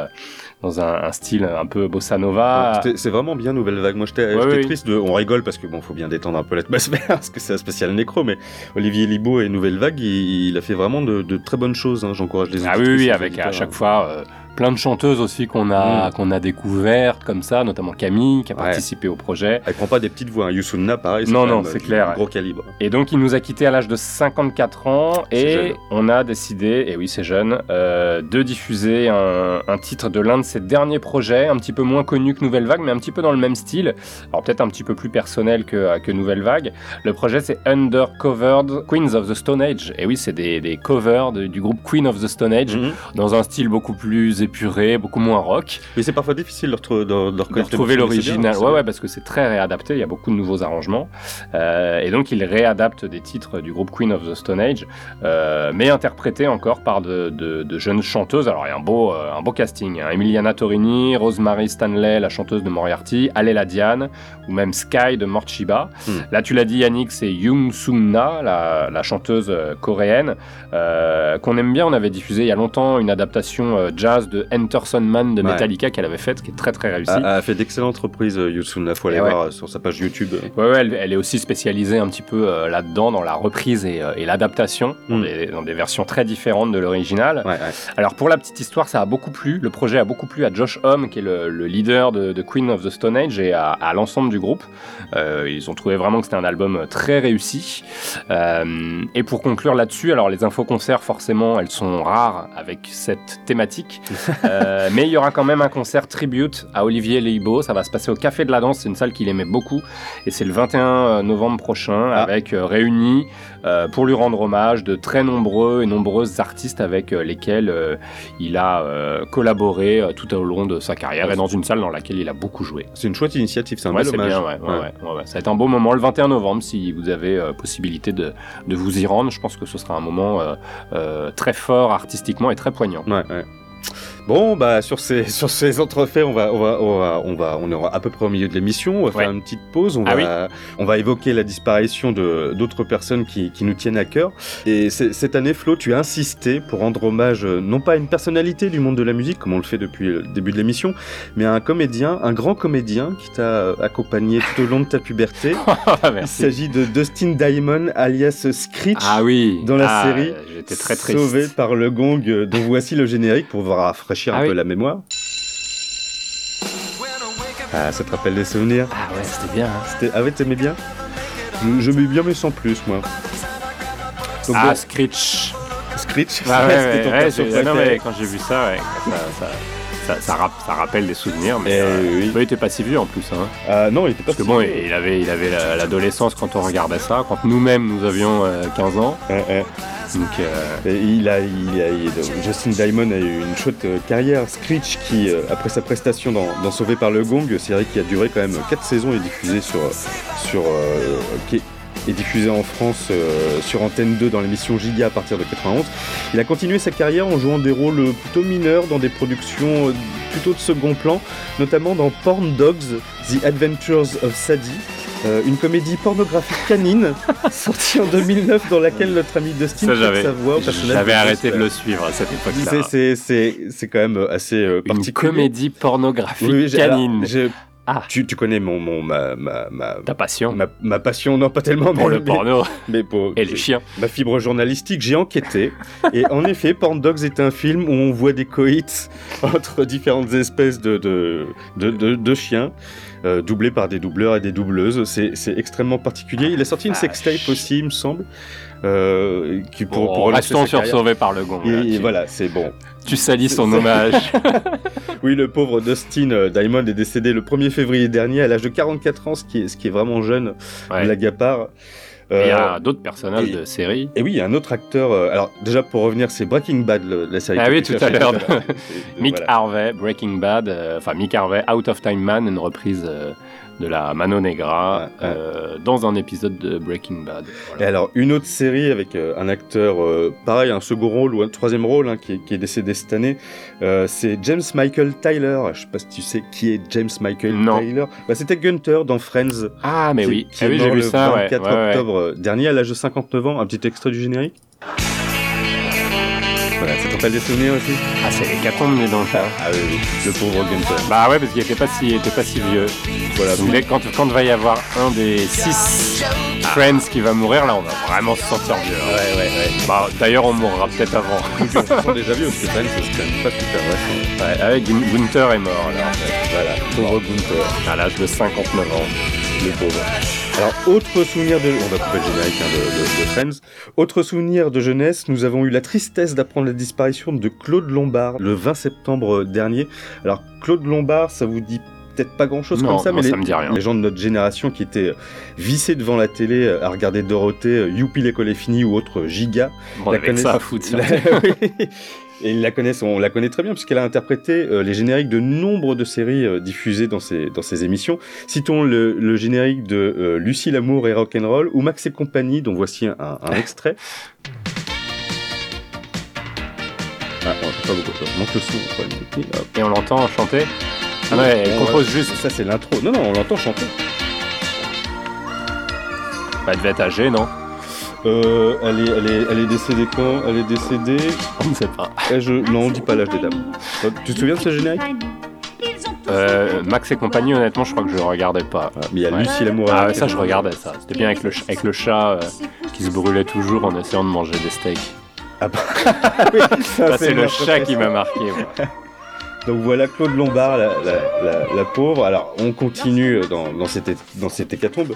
dans un, un style un peu bossa nova.
C'est vraiment bien Nouvelle Vague. Moi, j'étais
Ouais, oui.
triste. De, on rigole parce que bon, faut bien détendre un peu l'atmosphère parce que c'est un spécial nécro. Mais Olivier Libaud et Nouvelle Vague, il, il a fait vraiment de, de très bonnes choses. hein. J'encourage les
Ah oui, oui, avec à chaque fois plein de chanteuses aussi qu'on a,
Mm.
qu'on a découvertes comme ça, notamment Camille qui a
Ouais.
participé au projet.
Elle prend pas des petites voix. Hein. Yusunna, pareil.
Non, non, c'est
euh,
clair.
Gros calibre.
Et donc il nous a quitté à l'âge de 54 ans
jeune.
et on a décidé, et oui c'est jeune, euh, de diffuser un, un titre de l'un de ses derniers projets, un petit peu moins connu que Nouvelle Vague, mais un petit peu dans le même style. Alors peut-être un petit peu plus personnel que, que Nouvelle Vague. Le projet c'est Undercovered Queens of the Stone Age. Et oui c'est des, des covers de- du groupe Queen of the Stone Age
Mhm.
dans un style beaucoup plus épuré, beaucoup moins rock.
Mais c'est parfois difficile de, retrouver- de, de
retrouver l'original,
bien,
ouais, ouais, parce que c'est très réadapté, il y a beaucoup de nouveaux arrangements. Euh, et donc il réadapte des titres du groupe Queen of the Stone Age, euh, mais interprétés encore par de, jeunes chanteuses. Alors il y a un beau, euh, un beau casting. hein. Emiliana Torini, Rosemary Stanley, la chanteuse de Moriarty, Alela Diane, ou même Sky de Morchiba.
Hmm.
Là tu l'as dit Yannick, c'est Young Sung-na, la, la chanteuse coréenne, euh, qu'on aime bien. On avait diffusé il y a longtemps une adaptation jazz de Enter Sandman de
Ouais.
Metallica qu'elle avait faite, qui est très très réussie.
Elle a fait d'excellentes reprises, euh, Yusunna. Faut aller
ouais.
voir euh, sur sa page YouTube.
Ouais, ouais, elle, elle est aussi spécialisée un petit peu euh, là-dedans, dans la reprise et, euh, et l'adaptation, dans,
Mm.
des, dans des versions très différentes de l'original. Alors pour la petite histoire, ça a beaucoup plu, le projet a beaucoup plu à Josh Homme, qui est le, le leader de, de Queen of the Stone Age, et à, à l'ensemble du groupe. Euh, ils ont trouvé vraiment que c'était un album très réussi. Et pour conclure là-dessus, alors les infos concerts, forcément, elles sont rares avec cette thématique. Euh, mais il y aura quand même un concert tribute à Olivier Leibo. Ça va se passer au Café de la Danse. C'est une salle qu'il aimait beaucoup. Et c'est le 21 novembre prochain,
Ah.
avec euh, réunis euh, pour lui rendre hommage de très nombreux et nombreuses artistes avec euh, lesquels euh, il a euh, collaboré euh, tout au long de sa carrière et dans une salle dans laquelle il a beaucoup joué.
C'est une chouette initiative, c'est un
Ouais,
bel hommage.
bien, ouais, ouais. Ça va être un beau moment le 21 novembre si vous avez euh, possibilité de, de vous y rendre. Je pense que ce sera un moment euh, euh, très fort artistiquement et très poignant.
Ouais, ouais. Bon, bah sur ces sur ces entrefaits, on va on va on va on va on est à peu près au milieu de l'émission. On va faire une petite pause. On
Ah
va on va évoquer la disparition de d'autres personnes qui, qui nous tiennent à cœur. Et cette année, Flo, tu as insisté pour rendre hommage euh, non pas à une personnalité du monde de la musique comme on le fait depuis le début de l'émission, mais à un comédien, un grand comédien qui t'a euh, accompagné tout au long de ta puberté. Il
Merci.
s'agit de Dustin Diamond, alias Screech.
Ah oui,
Dans la
Ah,
série,
J'étais très triste.
sauvé par le gong euh, dont voici le générique pour vous rafraîchir
Ah
un
oui.
peu la mémoire. Ah, ça te rappelle des souvenirs?
Ah ouais, c'était bien. hein.
Ah ouais, t'aimais bien? Je, je mets bien, mais sans plus, moi. Donc,
Ah,
bon,
Screech.
Screech,
Ah ouais,
c'était
ouais, ouais, j'ai- non, mais quand j'ai vu ça, ouais, ça, ça, ça, ça rap- ça rappelle des souvenirs, mais
Eh
euh,
oui.
il était pas si vieux en plus. Hein.
Ah non, il était pas
Parce que
si
bon,
vieux.
il avait, il avait la- l'adolescence quand on regardait ça, quand nous-mêmes nous avions euh, 15 ans.
Ouais, ouais.
Donc, euh,
Et il a, il a, il- Justin Diamond a eu une chouette euh, carrière. Screech, qui, euh, après sa prestation dans, dans Sauvé par le Gong, série qui a duré quand même 4 saisons et diffusée sur, euh, sur, euh, qui est, est diffusée en France euh, sur Antenne 2 dans l'émission Giga à partir de 91. Il a continué sa carrière en jouant des rôles euh, plutôt mineurs dans des productions euh, plutôt de second plan, notamment dans Porn Dogs, The Adventures of Sadie. euh, une comédie pornographique canine sortie en 2009 dans laquelle notre ami Dustin prête sa voix au personnage
j'avais arrêté de le suivre à cette époque-là.
C'est, c'est, c'est quand même assez euh,
Une
particulier.
comédie pornographique
Oui, alors,
canine. Ah.
tu, tu connais mon, mon ma, ma, ma,
Ta passion
ma, ma passion, non pas tellement
pour
mais,
le porno
mais pour
et les chiens.
ma fibre journalistique, j'ai enquêté. et en effet, Porn Dogs est un film où on voit des coïts entre différentes espèces de, de, de, de- de chiens, euh, doublés par des doubleurs et des doubleuses. C'est, extrêmement particulier. Il a sorti une
Ah,
sextape aussi, il me semble. euh, qui pour,
Bon,
pour relancer
restons sur. Sauvé par le Gong.
Et, et voilà, c'est bon.
Tu salis son hommage.
Oui, le pauvre Dustin euh, Diamond est décédé le 1er février dernier à l'âge de 44 ans, ce qui est, ce qui est vraiment jeune,
Ouais.
part.
Et Il y
Euh,
a d'autres personnages
et-
de série.
Et oui, il y a un autre acteur. euh, alors, déjà, pour revenir, c'est Breaking Bad, le- la série.
Ah oui, tout à l'heure. Mick
voilà.
Harvey, Breaking Bad, euh, enfin Mick Harvey, Out of Time Man, une reprise euh, de la Mano Negra
Ouais, ouais.
euh, dans un épisode de Breaking Bad. Voilà.
Et alors, une autre série avec euh, un acteur, euh, pareil, un second rôle ou un troisième rôle hein, qui, est, qui est décédé cette année, euh, c'est James Michael Tyler. Je sais pas si tu sais qui est James Michael
Non.
Tyler. Bah, C'était Gunter dans Friends.
Ah, mais
qui,
oui,
qui
Ah
est
oui, j'ai vu
le
ça, ouais,
24
ouais, ouais.
octobre dernier à l'âge de 59 ans. Un petit extrait du générique? Rappelle des souvenirs aussi
Ah, c'est l'hécatombe, mais donc. hein.
Ah oui, oui, le pauvre Gunter.
Bah ouais, parce qu'il était pas si, il était pas si vieux.
Voilà,
Donc, quand, quand va y avoir un des six Friends qui va mourir, là, on va vraiment se sentir vieux. hein.
Ouais, ouais, ouais.
Bah, d'ailleurs, on mourra peut-être avant.
on déjà vieux parce que Friends, c'est quand même pas super vrai.
Ouais, avec Gun- Gunther est mort, là. en fait.
Voilà, pauvre Gunther.
À l'âge de 59 ans.
Le pauvre. Alors, autre souvenir de... On va couper le générique hein, de, de- de Friends. Autre souvenir de jeunesse, nous avons eu la tristesse d'apprendre la disparition de Claude Lombard le 20 septembre dernier. Alors, Claude Lombard, ça vous dit peut-être pas grand-chose comme ça, mais
ça
les,
me dit rien.
les gens de notre génération qui étaient euh, vissés devant la télé euh, à regarder Dorothée, euh, Youpi l'école est finie ou autre giga.
Bon,
la
avec
connaissent-
ça à foutre.
La-. Et ils la connaissent, on la connaît très bien puisqu'elle a interprété euh, les génériques de nombre de séries euh, diffusées dans ses, dans ses émissions. Citons le, le générique de euh, Lucie l'amour et rock'n'roll ou Max et compagnie dont voici un, un extrait. Ah, on pas beaucoup. On manque le son. on.
Et on l'entend chanter Ah ouais, elle
On-
compose juste.
Ça c'est l'intro. Non non, on l'entend chanter.
Bah, elle devait être âgée, non?
Euh, elle est, elle est, elle est décédée quand Elle est décédée.
On ne sait pas.
Eh, je, non, on dit pas l'âge des dames. Toi, Tu te souviens de ce générique
Euh, Max et compagnie, honnêtement, je crois que je regardais pas.
Ah, Mais il y a
Ouais.
Lucie l'amour. et
Ah ça, je regardais ça. C'était bien avec le, ch- avec le chat euh, qui se brûlait toujours en essayant de manger des steaks.
Ah bah, oui,
c'est le chat qui m'a marqué. moi.
Donc voilà Claude Lombard, la, la- la- la pauvre. Alors on continue dans, dans, cette, dans cette hécatombe.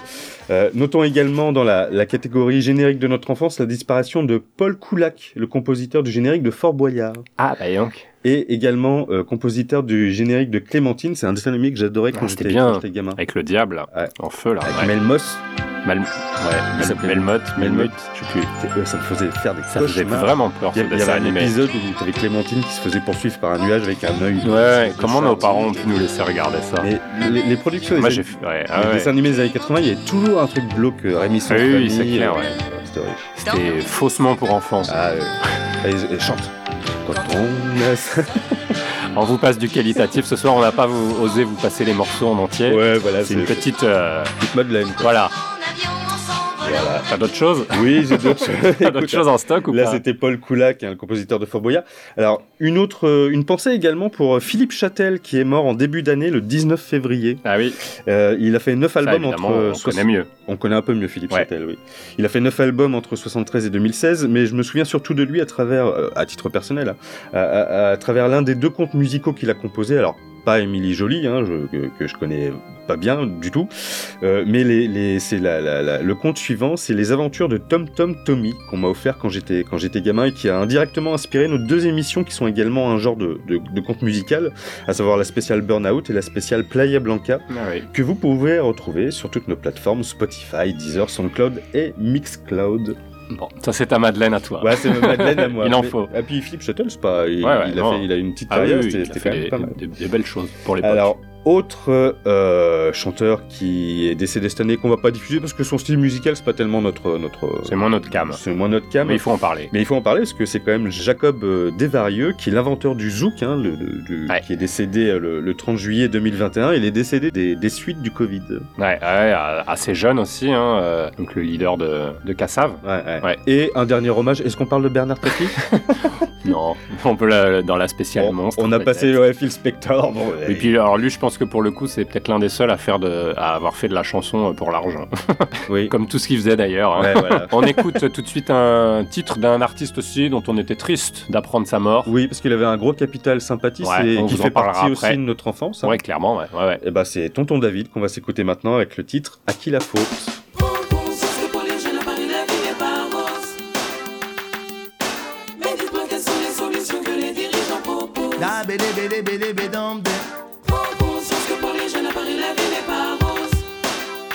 Euh, notons également dans la, la catégorie générique de notre enfance la disparition de Paul Coulac, le compositeur du générique de Fort Boyard.
Ah, bah donc.
Et également euh, compositeur du générique de Clémentine. C'est un dessin animé que j'adorais quand
Ah, c'était
j'étais gamin.
Avec le diable,
Ouais.
en feu, là.
Avec
ouais.
Mel Moss.
Mal... Ouais,
Il
Mel-
s'appelait
Melmoth,
Melmoth.
Melmoth, je sais plus.
Euh, Ça me faisait faire des
Ça faisait vraiment peur,
Il y
ce
avait- un
animé.
épisode où tu avais Clémentine qui se faisait poursuivre par un nuage avec un œil.
Ouais, comment nos parents ont pu nous laisser regarder ça
Mais les, les productions
Moi, j'ai fait. Ouais,
les
ah ouais.
dessins animés des années 80, il y avait toujours un truc glauque, euh, Rémi sans
Oui, oui, c'est clair,
euh,
ouais.
C'était
faussement pour enfants.
Ah, euh, et, et chante. Quand on
vous passe du qualitatif. Ce soir, on n'a pas vous- osé vous passer les morceaux en entier.
Ouais, voilà,
c'est une petite. euh,
petite Madeleine. quoi.
Voilà.
Voilà.
T'as d'autres choses?
Oui, j'ai d'autres choses.
Choses en stock ou
Là,
pas?
c'était Paul Coulac, hein, le compositeur de Fort Boyard. Alors, une autre, euh, une pensée également pour euh, Philippe Châtel, qui est mort en début d'année, le 19 février.
Ah oui.
Euh, il a fait neuf albums entre.
on
soix-
connaît mieux.
On connaît un peu mieux Philippe
Ouais.
Châtel, oui. Il a fait neuf albums entre 73 et 2016, mais je me souviens surtout de lui à travers, à titre personnel, hein, à, à- à travers l'un des deux contes musicaux qu'il a composés. Alors, pas Émilie Jolie, hein, je- que, que je connais pas bien du tout, euh, mais les, les, c'est la, la- la- le conte suivant, c'est les aventures de Tom Tom Tommy qu'on m'a offert quand j'étais quand j'étais gamin et qui a indirectement inspiré nos deux émissions qui sont également un genre de, de, de conte musical, à savoir la spéciale Burnout et la spéciale Playa Blanca
Ah oui.
que vous pouvez retrouver sur toutes nos plateformes Spotify, Deezer, SoundCloud et Mixcloud.
Bon, ça c'est ta Madeleine à toi.
Ouais, c'est ma Madeleine à moi.
Il en faut.
Et puis Philippe c'est pas. Il,
Ouais, ouais,
il a fait, il a une petite
Ah oui,
carrière,
oui,
c'était
il a
c'était
fait
quand même
des,
pas mal.
des- des belles choses pour l'époque.
Alors, autre euh, chanteur qui est décédé cette année qu'on va pas diffuser parce que son style musical c'est pas tellement notre notre.
C'est moins notre cam.
C'est moins notre cam.
Mais il faut en parler.
Mais il faut en parler parce que c'est quand même Jacob euh, Desvarieux qui est l'inventeur du zouk, hein, le, le-
Ouais.
qui est décédé euh, le, le 30 juillet 2021. Il est décédé des, des suites du Covid.
Ouais, ouais, assez jeune aussi, hein, euh, donc le leader de, de.
Ouais. Ouais. Et un dernier hommage. Est-ce qu'on parle de Bernard Tapie?
Non, on peut la- dans la spéciale
on,
monstre.
on a passé ouais, Phil Spector. Bon,
Et puis alors lui, je pense que pour le coup, c'est peut-être l'un des seuls à faire de, à avoir fait de la chanson pour l'argent,
oui.
comme tout ce qu'il faisait d'ailleurs. hein.
Ouais, voilà.
On écoute tout de suite un titre d'un artiste aussi dont on était triste d'apprendre sa mort.
Oui, parce qu'il avait un gros capital sympathie
Ouais, on
qui fait partie
après.
aussi de notre enfance. hein.
Ouais, clairement, ouais, ouais, ouais.
Et bah c'est Tonton David qu'on va s'écouter maintenant avec le titre À qui la faute?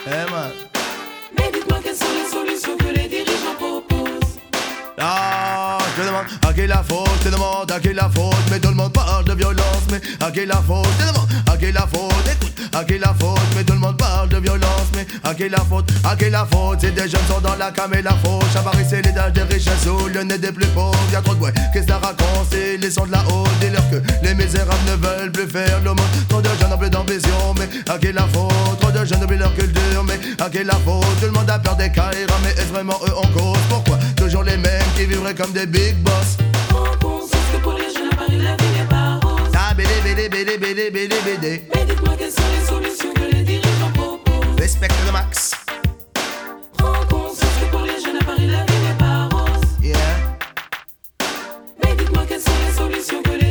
Eh man.
Mais dites
dites-moi quelles sont les solutions que les dirigeants proposent.
Ah, je demande à qui la faute, je demande à qui la faute, mais tout le monde parle de violence, mais à qui la faute, je demande à qui la faute, écoute, à qui la faute, mais tout le monde parle de violence, mais à qui la faute, à qui la faute, si des jeunes sont dans la cam et la fauche, apparaissent les dages des richesses sous le nez des plus pauvres, y'a trop de bruit, qu'est-ce que ça raconte, c'est les sons de la haute, dis-leur que les misérables ne veulent plus faire le monde, trop de jeunes ont plus d'ambition, mais à qui la faute, trop de jeunes oublient leur culture, mais à qui la faute, tout le monde a peur des caïras, mais est-ce vraiment eux en cause, pourquoi toujours les mêmes qui vivraient comme des big boss
Prends conscience que pour les jeunes à Paris la vie n'est pas rose.
Ah, bédé, bédé, bédé, bédé, bédé, bédé.
Mais dites-moi quelles sont les solutions que les dirigeants proposent.
Respecte le max.
Prends conscience que pour les jeunes à Paris la vie n'est pas rose.
Yeah.
Mais dites-moi quelles sont les solutions que les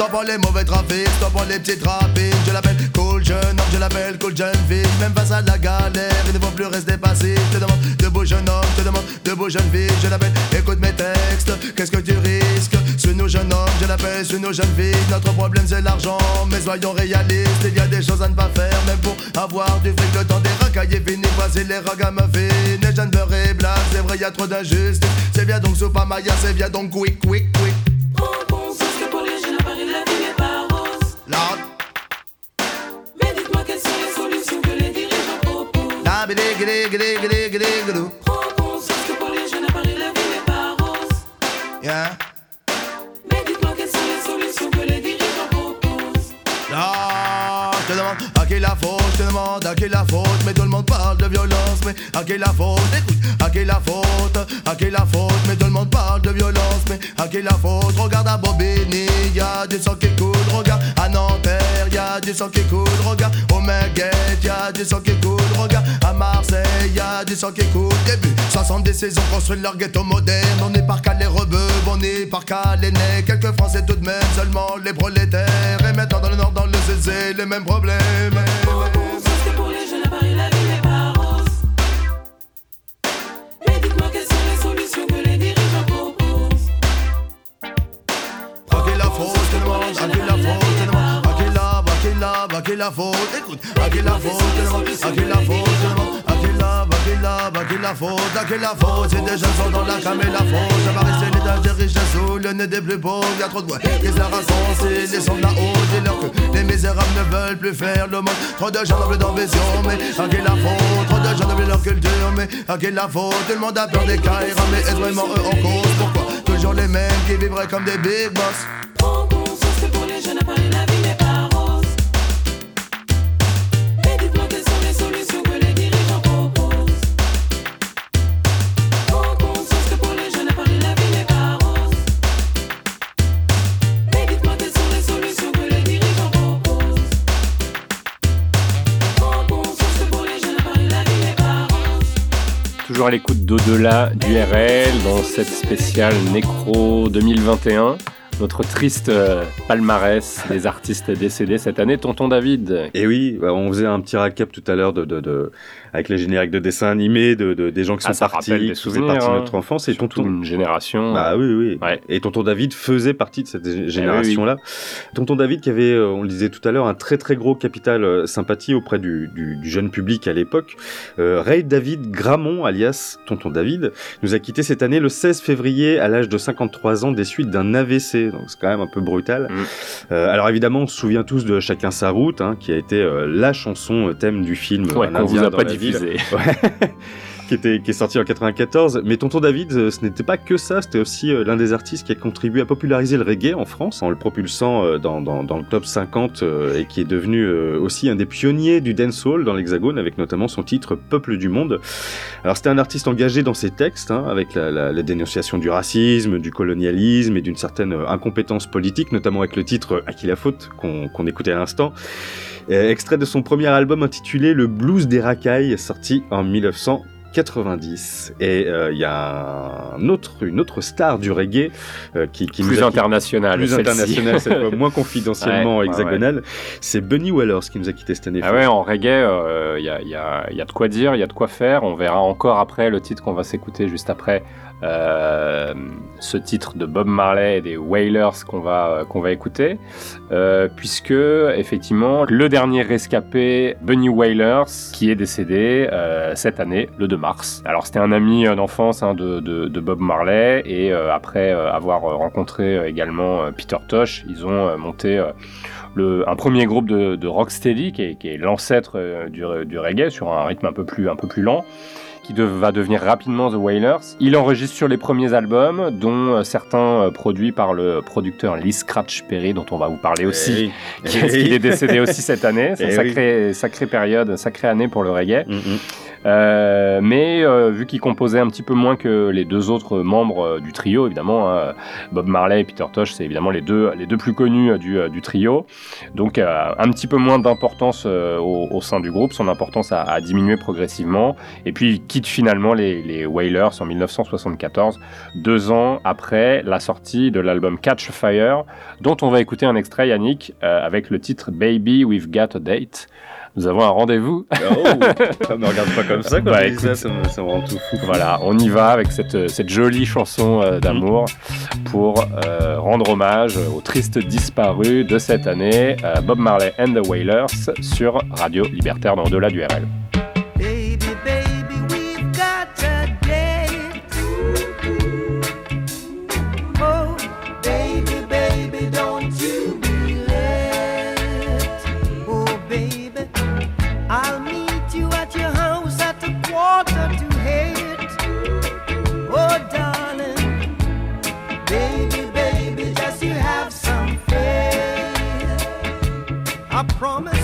stop les mauvais trafics, stop les petites rapines. Je l'appelle cool jeune homme, je l'appelle cool jeune fille. Même face à la galère, il ne faut plus rester passif. Je te demande de beaux jeunes hommes, je te demande de beaux jeunes filles. Je l'appelle écoute mes textes, qu'est-ce que tu risques? Sur nos jeunes hommes, je l'appelle sur nos jeunes filles. Notre problème c'est l'argent, mais soyons réalistes. Il y a des choses à ne pas faire, même pour avoir du fric. Le temps des racailles est fini, voici les ragamuffins. Les jeunes beurrés et blancs, c'est vrai, y a trop d'injustice. C'est bien donc Super Maya, c'est bien donc quick, quick, quick. Gidé, gidé, gidou.
Prends conscience que pour les jeunes à Paris la vie n'est pas rose.
Yeah. Qui la faute, je demande à qui la faute, mais tout le monde parle de violence, mais à qui la faute, écoute, à qui la faute, à qui la faute, mais tout le monde parle de violence, mais à qui la faute, regarde à Bobigny, y a du sang qui coule, regarde à Nanterre, y a du sang qui coule, regarde au Menguette, y a du sang qui coule, regarde à Marseille, y a du sang qui coule, début 70 ils ont construit leur ghetto moderne, on est par qu'à les on est par qu'à les nez, quelques Français tout de même, seulement les prolétaires, et maintenant dans le nord, dans le CC, les mêmes problèmes.
La
faute, je te demande, à qui la faute, à qui la, faute, écoute, à qui la faute, je te demande, à qui la faute, à qui la, faute, c'est des jeunes sont dans la cam et la faute, ça va rester les dages des richesses sous le nez des plus pauvres, y'a trop de bois, les sons de la haute, dis-leur que les misérables ne veulent plus faire le monde, trop de gens n'ont plus d'ambition, mais à qui la faute, trop de gens n'ont plus leur culture, mais à qui la faute, tout le monde a peur des caïras, mais est-ce vraiment eux en cause, pourquoi toujours les mêmes qui vivraient comme des big boss?
Prends conscience que pour les jeunes à Paris la vie
d'au-delà du RL dans cette spéciale Nécro 2021. Notre triste euh, palmarès des artistes décédés cette année. Tonton David.
Et oui, bah, on faisait un petit recap tout à l'heure de, de, de- avec les génériques de dessins animés, de, de- des gens qui
Ah,
sont partis, qui faisaient partie de
hein.
notre enfance. Et tonton,
une génération.
Bah oui, oui.
Ouais.
Et tonton David faisait partie de cette génération-là. Tonton David qui avait, euh, on le disait tout à l'heure, un très très gros capital euh, sympathie auprès du, du- du jeune public à l'époque. Euh, Ray David Gramont, alias Tonton David, nous a quitté cette année le 16 février à l'âge de 53 ans des suites d'un AVC. Donc c'est quand même un peu brutal.
Mm.
Euh, alors évidemment, on se souvient tous de Chacun sa route, hein, qui a été euh, la chanson euh, thème du film.
Ouais, qu'on vous a
dans
pas diffusé.
Ouais. qui, était, est sorti en 94. Mais Tonton David, euh, ce n'était pas que ça, c'était aussi euh, l'un des artistes qui a contribué à populariser le reggae en France, en le propulsant euh, dans, dans, le top 50 euh, et qui est devenu aussi un des pionniers du dancehall dans l'Hexagone, avec notamment son titre Peuple du Monde. Alors c'était un artiste engagé dans ses textes, hein, avec la, dénonciation du racisme, du colonialisme et d'une certaine incompétence politique, notamment avec le titre À qui la faute qu'on qu'on écoutait à l'instant. Extrait de son premier album intitulé Le blues des racailles, sorti en 90 et euh, il y a un autre, une autre star du reggae euh, qui, qui
Plus
nous a-
internationale,
plus cette fois, moins confidentiellement
Ouais, ouais,
hexagonale. C'est Bunny Wellers qui nous a quitté cette année.
Ah ouais, en reggae, euh, il y, a, y a- y a de quoi dire, il y a de quoi faire. On verra encore après le titre qu'on va s'écouter juste après. Euh, ce titre de Bob Marley et des Wailers qu'on va, euh, qu'on va écouter, euh, puisque effectivement le dernier rescapé, Bunny Wailers, qui est décédé cette année, le 2 mars. Alors c'était un ami d'enfance hein, de, de- de Bob Marley, et après avoir rencontré également Peter Tosh, ils ont monté le, un premier groupe de, de rocksteady qui est, est l'ancêtre du, du reggae sur un rythme un peu plus, un peu plus lent qui de- va devenir rapidement The Wailers. Il enregistre sur les premiers albums, dont euh, certains euh, produits par le producteur Lee Scratch Perry, dont on va vous parler aussi,
Eh
qui est, qui est décédé aussi cette année? C'est
Eh
une
oui.
sacrée, sacrée période, sacrée année pour le reggae.
Mm.
Euh, mais euh, vu qu'il composait un petit peu moins que les deux autres membres euh, du trio, évidemment, hein, Bob Marley et Peter Tosh, c'est évidemment les deux, les deux plus connus euh, du, du trio. Donc un petit peu moins d'importance au, au sein du groupe, son importance a, a diminué progressivement. Et puis il quitte finalement les, les Wailers en 1974, deux ans après la sortie de l'album Catch Fire, dont on va écouter un extrait, Yannick, euh, avec le titre Baby We've Got a Date. Nous avons un rendez-vous.
Oh, ça me regarde pas comme ça quand
Bah,
ça, ça me, ça me rend tout fou.
Voilà, on y va avec cette, cette jolie chanson euh, d'amour pour euh, rendre hommage aux tristes disparus de cette année, euh, Bob Marley and the Wailers sur Radio Libertaire dans Au-delà du RL.
Promise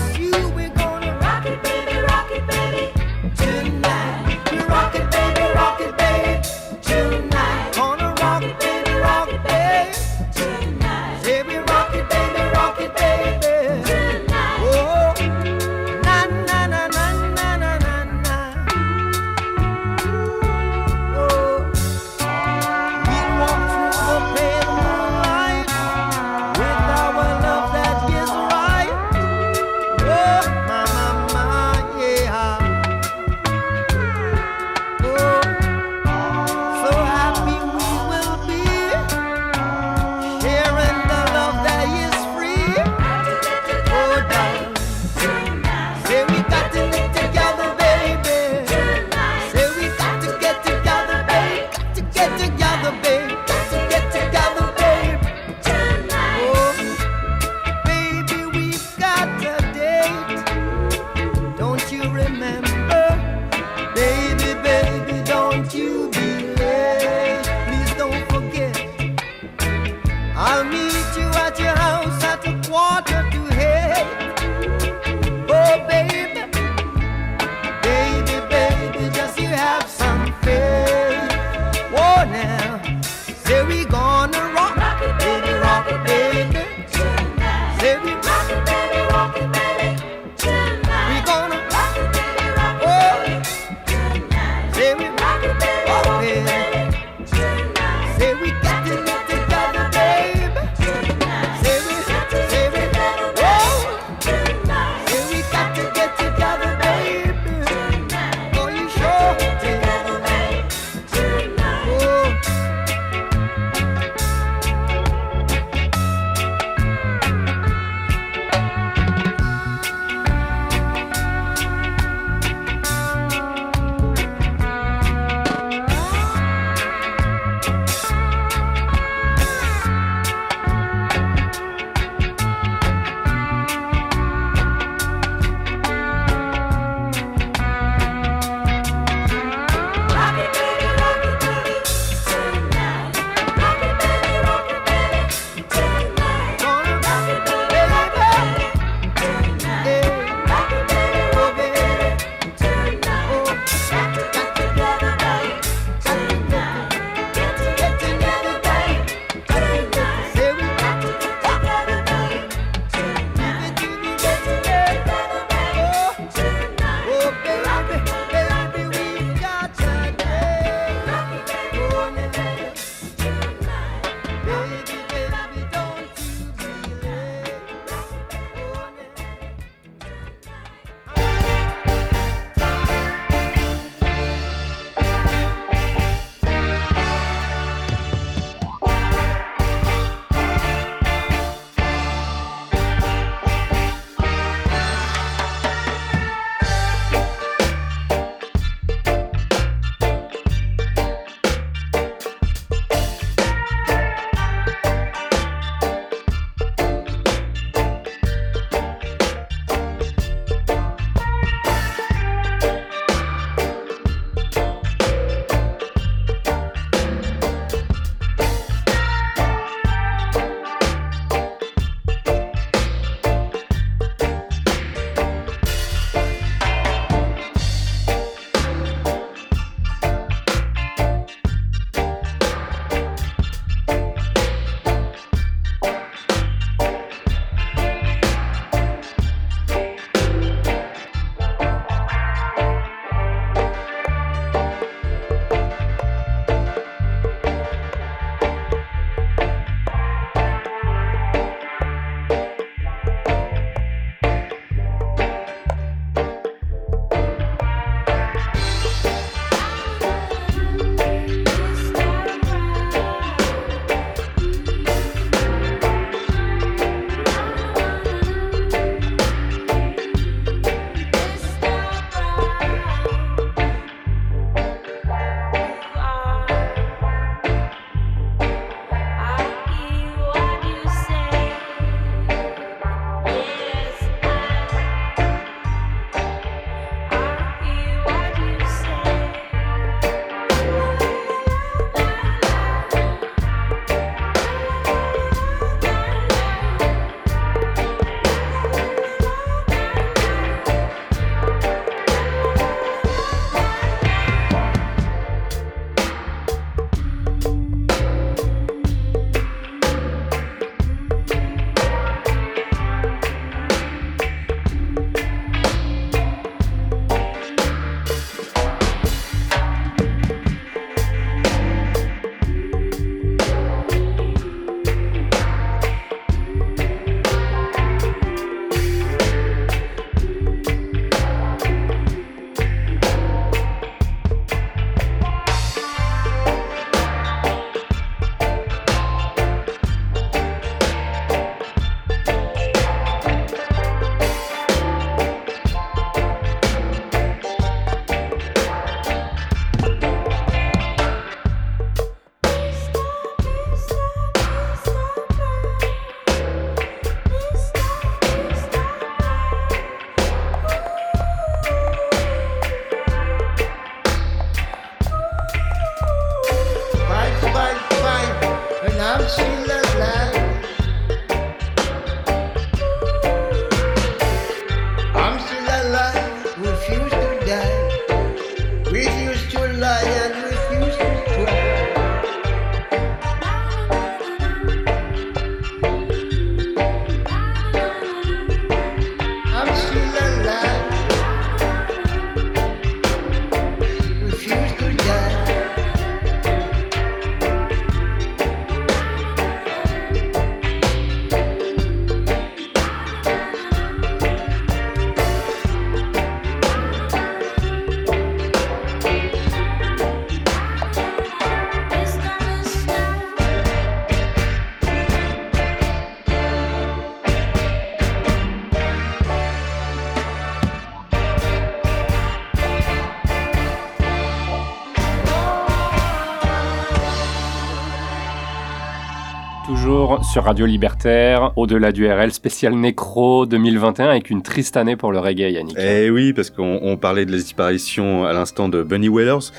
Radio Libertaire, au-delà du RL, spécial Nécro 2021 avec une triste année pour le reggae, Yannick.
Eh oui, parce qu'on on parlait de la disparition à l'instant de Bunny Whalers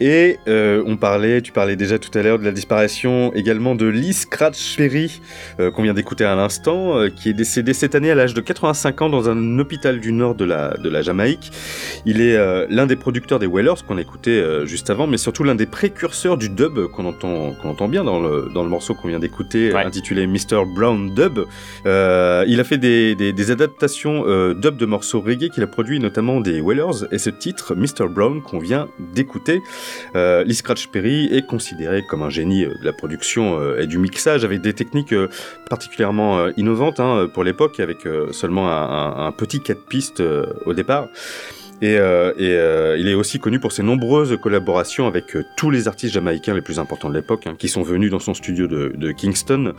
et euh, on parlait, tu parlais déjà tout à l'heure de la disparition également de Lee Scratch Perry euh, qu'on vient d'écouter à l'instant, euh, qui est décédé cette année à l'âge de 85 ans dans un hôpital du nord de la, de la Jamaïque. Il est euh, l'un des producteurs des Whalers qu'on écoutait euh, juste avant, mais surtout l'un des précurseurs du dub qu'on entend, qu'on entend bien dans le, dans le morceau qu'on vient d'écouter,
Ouais.
intitulé Mr. Brown Dub. Euh, il a fait des, des, des adaptations euh, dub de morceaux reggae qu'il a produit notamment des Whalers et ce titre Mr. Brown qu'on vient d'écouter. Euh, Lee Scratch Perry est considéré comme un génie euh, de la production euh, et du mixage avec des techniques euh, particulièrement innovantes hein, pour l'époque avec euh, seulement un, un- un petit 4 pistes euh, au départ. Et, euh, et, euh, il est aussi connu pour ses nombreuses collaborations avec euh, tous les artistes jamaïcains les plus importants de l'époque, hein, qui sont venus dans son studio de, de Kingston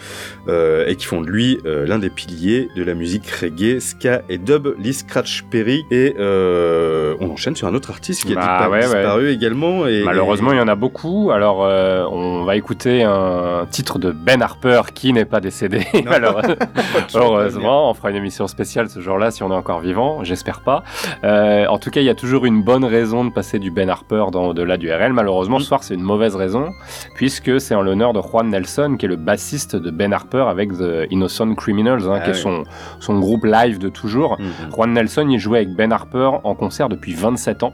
et qui font de lui l'un des piliers de la musique reggae, ska et dub, Lee Scratch Perry. Et on enchaîne sur un autre artiste qui a
Bah ouais, ouais.
disparu également. Et,
Malheureusement, il y en a beaucoup. Alors, on va écouter un titre de Ben Harper qui n'est pas décédé. malheureusement. Heureusement, on fera une émission spéciale ce jour-là si on est encore vivant. J'espère pas. En tout cas, il y a toujours une bonne raison de passer du Ben Harper dans au-delà du RL. Malheureusement, ce soir, c'est une mauvaise raison puisque c'est en l'honneur de Juan Nelson qui est le bassiste de Ben Harper avec The Innocent Criminals, hein,
Ah
qui est son, son groupe live de toujours.
Mhm.
Juan Nelson, il jouait avec Ben Harper en concert depuis 27 ans.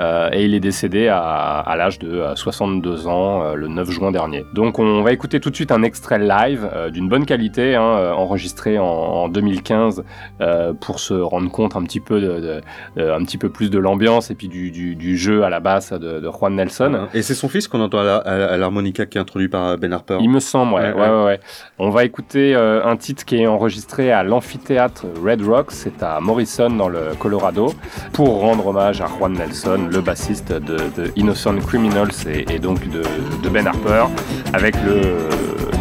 Euh, et il est décédé à, à l'âge de euh, 62 ans euh, le 9 juin dernier. Donc on va écouter tout de suite un extrait live euh, d'une bonne qualité, hein, euh, enregistré en, en 2015 euh, pour se rendre compte un petit peu, de, de- de- un petit peu plus de l'ambiance et puis du, du- du jeu à la basse de, de Juan Nelson.
Et c'est son fils qu'on entend à l'harmonica qui est introduit par Ben Harper.
Il me semble, ouais.
Ouais,
ouais,
ouais.
On va écouter euh, un titre qui est enregistré à l'amphithéâtre Red Rocks, c'est à Morrison dans le Colorado, pour rendre hommage à Juan Nelson, le bassiste de, Innocent Criminals et, donc de, Ben Harper, avec le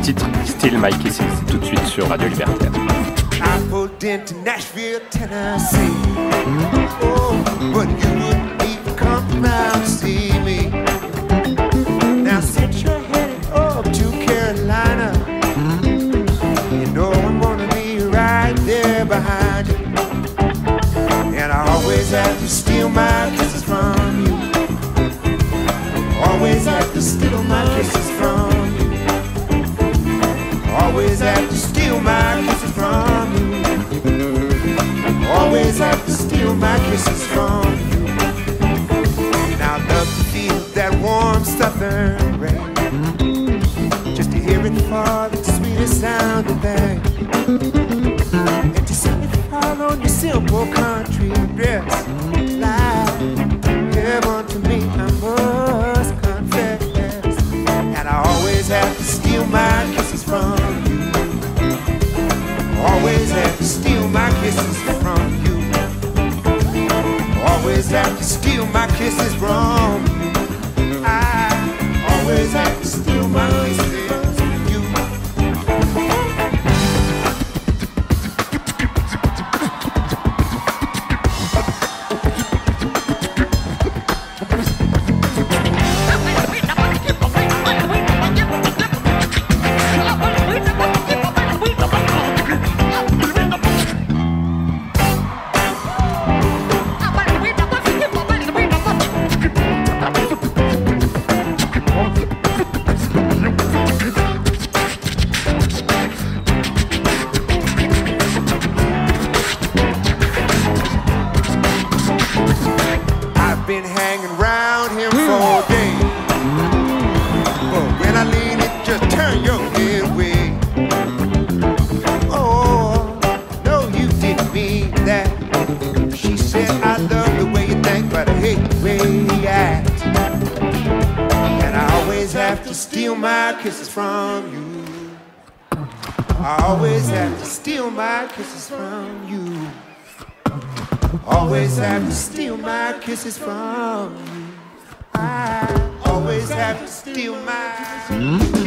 titre Still My Kisses, tout de suite sur Radio Libertaire.
And I always have to steal my kisses from. Always have to steal my kisses from you. Always have to steal my kisses from you. Always have to steal my kisses from you. And I love to feel that warm southern rain. Just to hear it fall, the sweetest sounding thing. And to see it fall on your simple country dress. Steal my kisses from you. Always have to steal my kisses from you. I always have to steal my kisses from you. Always have to steal my kisses from you. I always have to steal my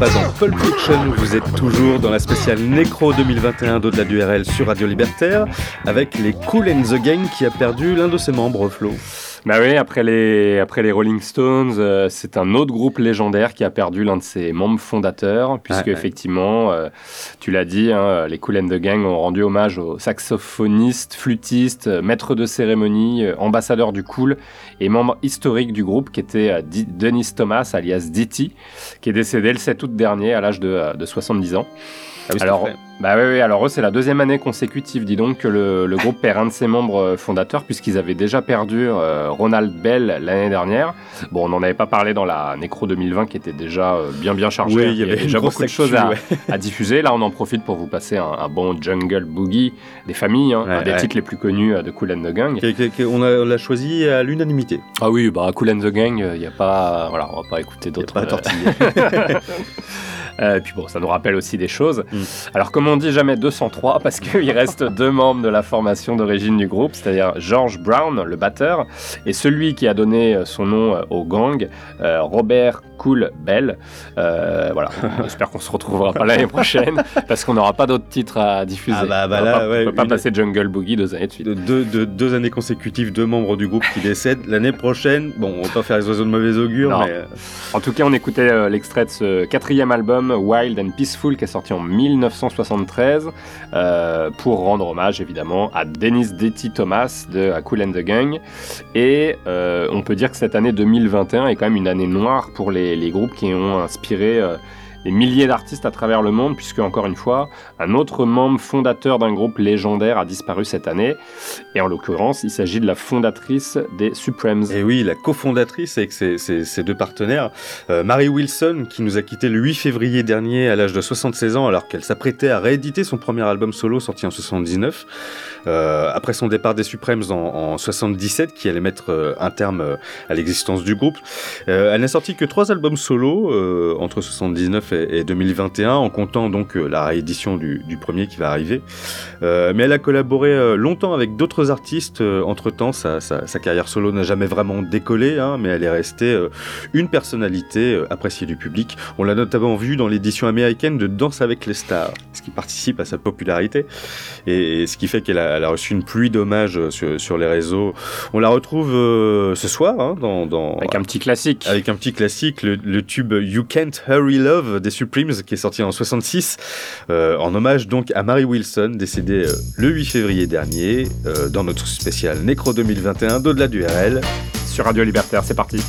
pas en Pulp Fiction, vous êtes toujours dans la spéciale Nécro 2021 d'au-delà du RL sur Radio Libertaire, avec les Cool and the Gang qui a perdu l'un de ses membres, Flo.
Bah oui, après les, après les Rolling Stones, euh, c'est un autre groupe légendaire qui a perdu l'un de ses membres fondateurs, puisque effectivement, euh, tu l'as dit, hein, les Cool and the Gang ont rendu hommage au saxophoniste, flûtiste, euh, maître de cérémonie, euh, ambassadeur du cool et membre historique du groupe qui était euh, Dennis Thomas, alias Ditty, qui est décédé le 7 août dernier à l'âge de, euh, de 70 ans.
Ah oui,
alors, bah oui, oui, alors eux, c'est la deuxième année consécutive, dis donc, que le, le groupe perd un de ses membres euh, fondateurs, puisqu'ils avaient déjà perdu euh, Ronald Bell l'année dernière. Bon, on n'en avait pas parlé dans la Nécro 2020, qui était déjà euh, bien bien chargée.
Oui,
hein.
il y avait
déjà beaucoup de choses à,
ouais.
à diffuser. Là, on en profite pour vous passer un, un bon Jungle Boogie des familles, hein,
Ouais,
un des titres les plus connus euh, de Cool and the Gang.
A- on l'a choisi à l'unanimité.
Ah oui, bah Cool and the Gang, il n'y a pas, voilà, on va pas écouter d'autres. euh, puis bon, ça nous rappelle aussi des choses.
Mm.
Alors, comme on dit jamais 203, parce qu'il reste deux membres de la formation d'origine du groupe, c'est-à-dire George Brown, le batteur, et celui qui a donné euh, son nom euh, au gang, euh, Robert Cool Bell. Euh, voilà, j'espère qu'on se retrouvera pas l'année prochaine, parce qu'on n'aura pas d'autres titres à diffuser.
Ah bah, bah
on
là,
pas, on
ouais,
peut pas
une-
passer Jungle Boogie deux années de suite.
De deux, de- deux années consécutives, deux membres du groupe qui décèdent. L'année prochaine, bon, on va pas faire les oiseaux de mauvais augure,
Non.
mais
En tout cas, on écoutait l'extrait de ce quatrième album, Wild and Peaceful, qui est sorti en 1973, euh, pour rendre hommage évidemment à Dennis Detty Thomas de A Cool and the Gang. Et euh, on peut dire que cette année 2021 est quand même une année noire pour les, les groupes qui ont inspiré euh, des milliers d'artistes à travers le monde, puisque encore une fois, un autre membre fondateur d'un groupe légendaire a disparu cette année. Et en l'occurrence, il s'agit de la fondatrice des Supremes.
Et oui, la cofondatrice avec ses, ses- deux partenaires, euh, Mary Wilson, qui nous a quitté le 8 février dernier à l'âge de 76 ans, alors qu'elle s'apprêtait à rééditer son premier album solo sorti en 79, euh, après son départ des Supremes en, en 77, qui allait mettre euh, un terme à l'existence du groupe. Elle n'a sorti que trois albums solo entre 79 et, et 2021, en comptant donc la réédition du, du premier qui va arriver. Mais elle a collaboré longtemps avec d'autres artistes. Euh, entre-temps, sa, sa- sa carrière solo n'a jamais vraiment décollé, hein, mais elle est restée euh, une personnalité euh, appréciée du public. On l'a notamment vu dans l'édition américaine de Danse avec les stars, ce qui participe à sa popularité et, et ce qui fait qu'elle a, reçu une pluie d'hommages sur, sur les réseaux. On la retrouve euh, ce soir hein, dans, dans-
Avec un petit classique.
avec un petit classique, le, le tube You Can't Hurry Love des Supremes, qui est sorti en 66, euh, en hommage donc à Mary Wilson, décédée le 8 février dernier, euh, dans notre spécial Nécro 2021 d'au-delà du RL.
Sur Radio Libertaire, c'est parti.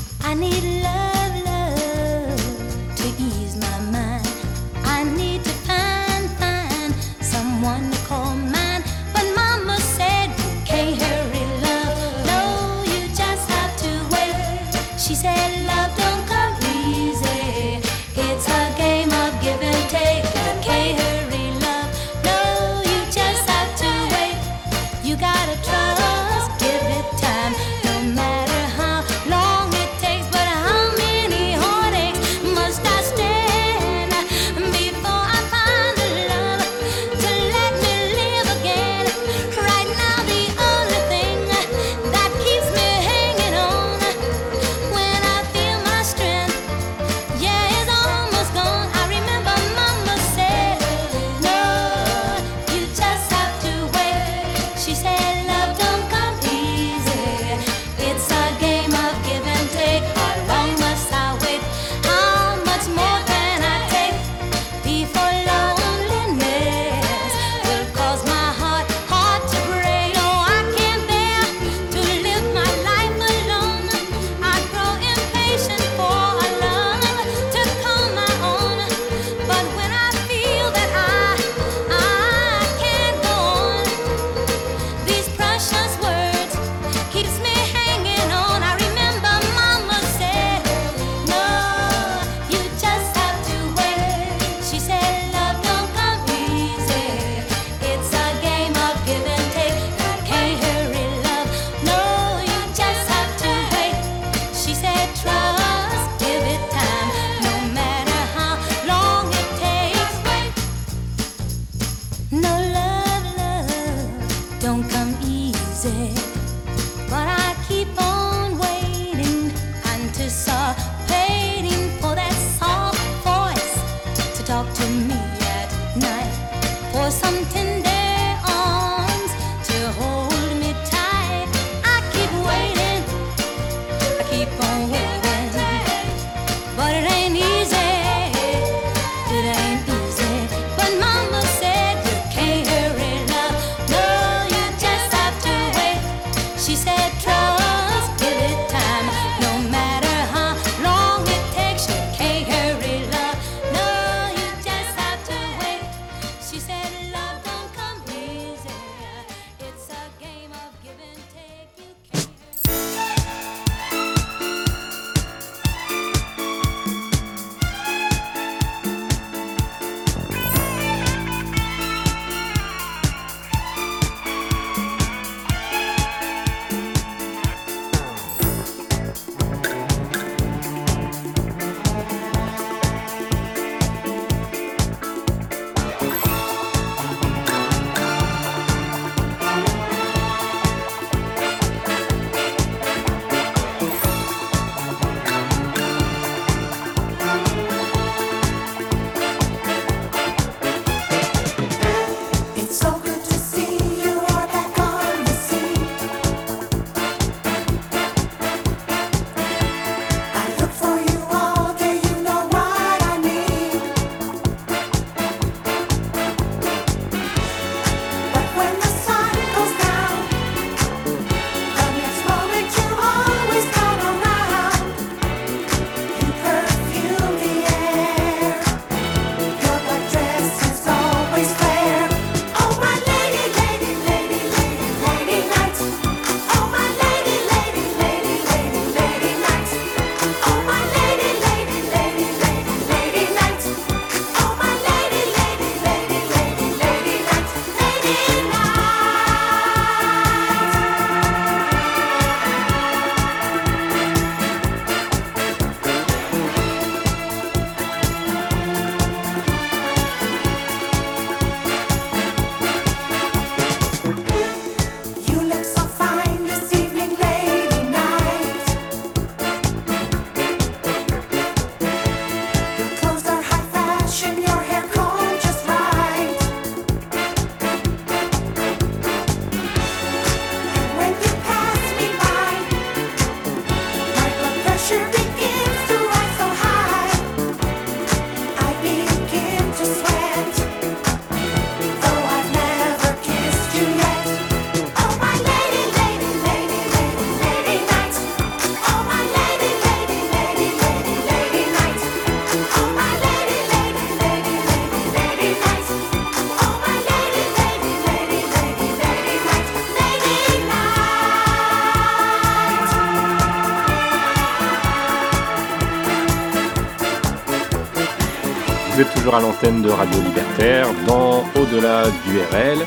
L'antenne de Radio Libertaire dans Au-delà du RL.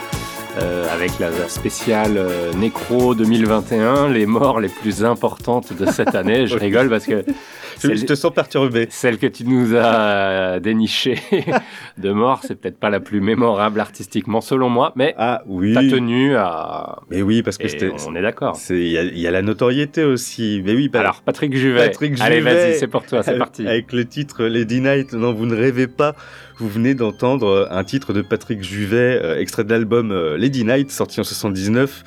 euh, avec la la spéciale euh, Nécro 2021, les morts les plus importantes de cette année. Je rigole parce que
Je te sens perturbé.
Celle que tu nous as dénichée de mort, c'est peut-être pas la plus mémorable artistiquement selon moi, mais
ah, oui.
à.
Mais oui, parce que
Et
c'était.
on est d'accord.
Il y, a- il y a la notoriété aussi. Mais oui, bah-
Alors, Patrick Juvet.
Patrick
Allez,
Juvet.
vas-y, c'est pour toi, c'est parti.
Avec le titre Lady Night. Non, vous ne rêvez pas. Vous venez d'entendre euh, un titre de Patrick Juvet, euh, extrait de l'album euh, Lady Night, sorti en 79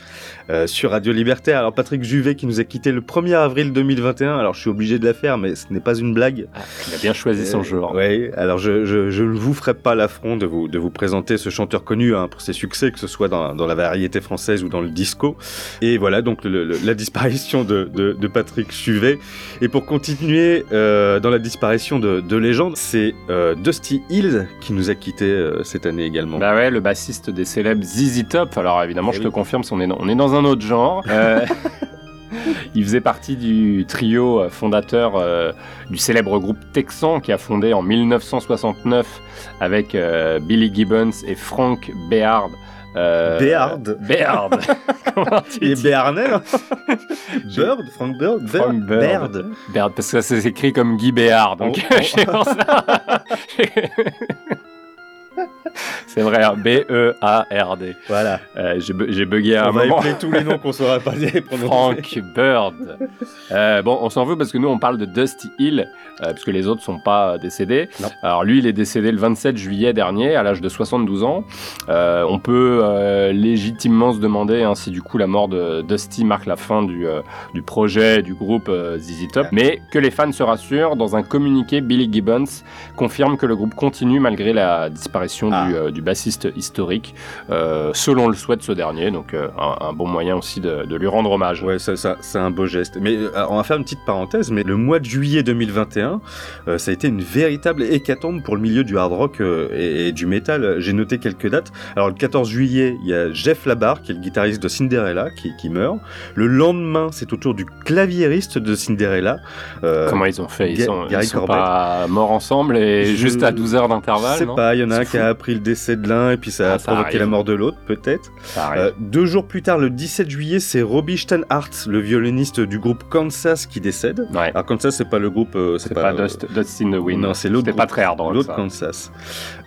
euh, sur Radio Libertaire. Alors, Patrick Juvet qui nous a quitté le 1er avril 2021. Alors, je suis obligé de la faire, mais ce n'est pas une blague.
Il a bien choisi son genre.
Ouais, alors je, je, je ne vous ferai pas l'affront de vous, de vous présenter ce chanteur connu hein, pour ses succès, que ce soit dans, dans la variété française ou dans le disco. Et voilà donc le- le- la disparition de, de, de Patrick Juvet. Et pour continuer euh, dans la disparition de, de légendes, c'est euh, Dusty Qui nous a quittés euh, cette année également.
Bah ouais, le bassiste des célèbres ZZ Top. Alors évidemment, je te confirme, on est, dans, on est dans un autre genre. Euh, il faisait partie du trio euh, fondateur euh, du célèbre groupe Texan qui a fondé en 1969 avec euh, Billy Gibbons et Frank Béard. Euh,
Béard
Béard. Comment tu
Il est béarnais hein Bird Frank Bird
Frank
Bird.
Baird, parce que ça c'est écrit comme Guy Béard, donc
Oh, oh.
C'est vrai, hein, B-E-A-R-D.
Voilà.
Euh, j'ai bu- j'ai bugué à
On
un
va
moment.
appeler tous les noms qu'on saura pas dire et prononcer.
Frank Bird. Euh, bon, on s'en veut parce que nous, on parle de Dusty Hill, euh, puisque les autres sont pas décédés. Alors lui, il est décédé le 27 juillet dernier, à l'âge de 72 ans. On peut légitimement se demander hein, si du coup la mort de Dusty marque la fin du, du projet du groupe ZZ Top. Mais que les fans se rassurent, dans un communiqué, Billy Gibbons confirme que le groupe continue malgré la disparition du, euh, du bassiste historique, euh, selon le souhait de ce dernier. Donc euh, un, un bon moyen aussi de, de lui rendre hommage.
Ouais, ça, ça, c'est un beau geste. Mais on va faire une petite parenthèse, mais le mois de juillet 2021, euh, ça a été une véritable hécatombe pour le milieu du hard rock et, et du métal. J'ai noté quelques dates. Alors le 14 juillet, il y a Jeff Labarre, qui est le guitariste de Cinderella, qui, qui meurt. Le lendemain, c'est au tour du claviériste de Cinderella. euh,
Comment ils ont fait? Ils sont, ils pas morts ensemble et
Je
juste à 12 heures d'intervalle
Je sais pas, il y en a un qui a appris le décès de l'un et puis ça a
Ah, ça
provoqué
arrive.
la mort de l'autre, peut-être. Euh, deux jours plus tard, le 17 juillet, c'est Robbie Steinhardt, le violoniste du groupe Kansas, qui décède. Alors Kansas, c'est pas le groupe, euh, c'est pas,
pas Dust, Dust in the Wind.
non, c'est l'autre
C'était pas très hard rock,
L'autre. Kansas.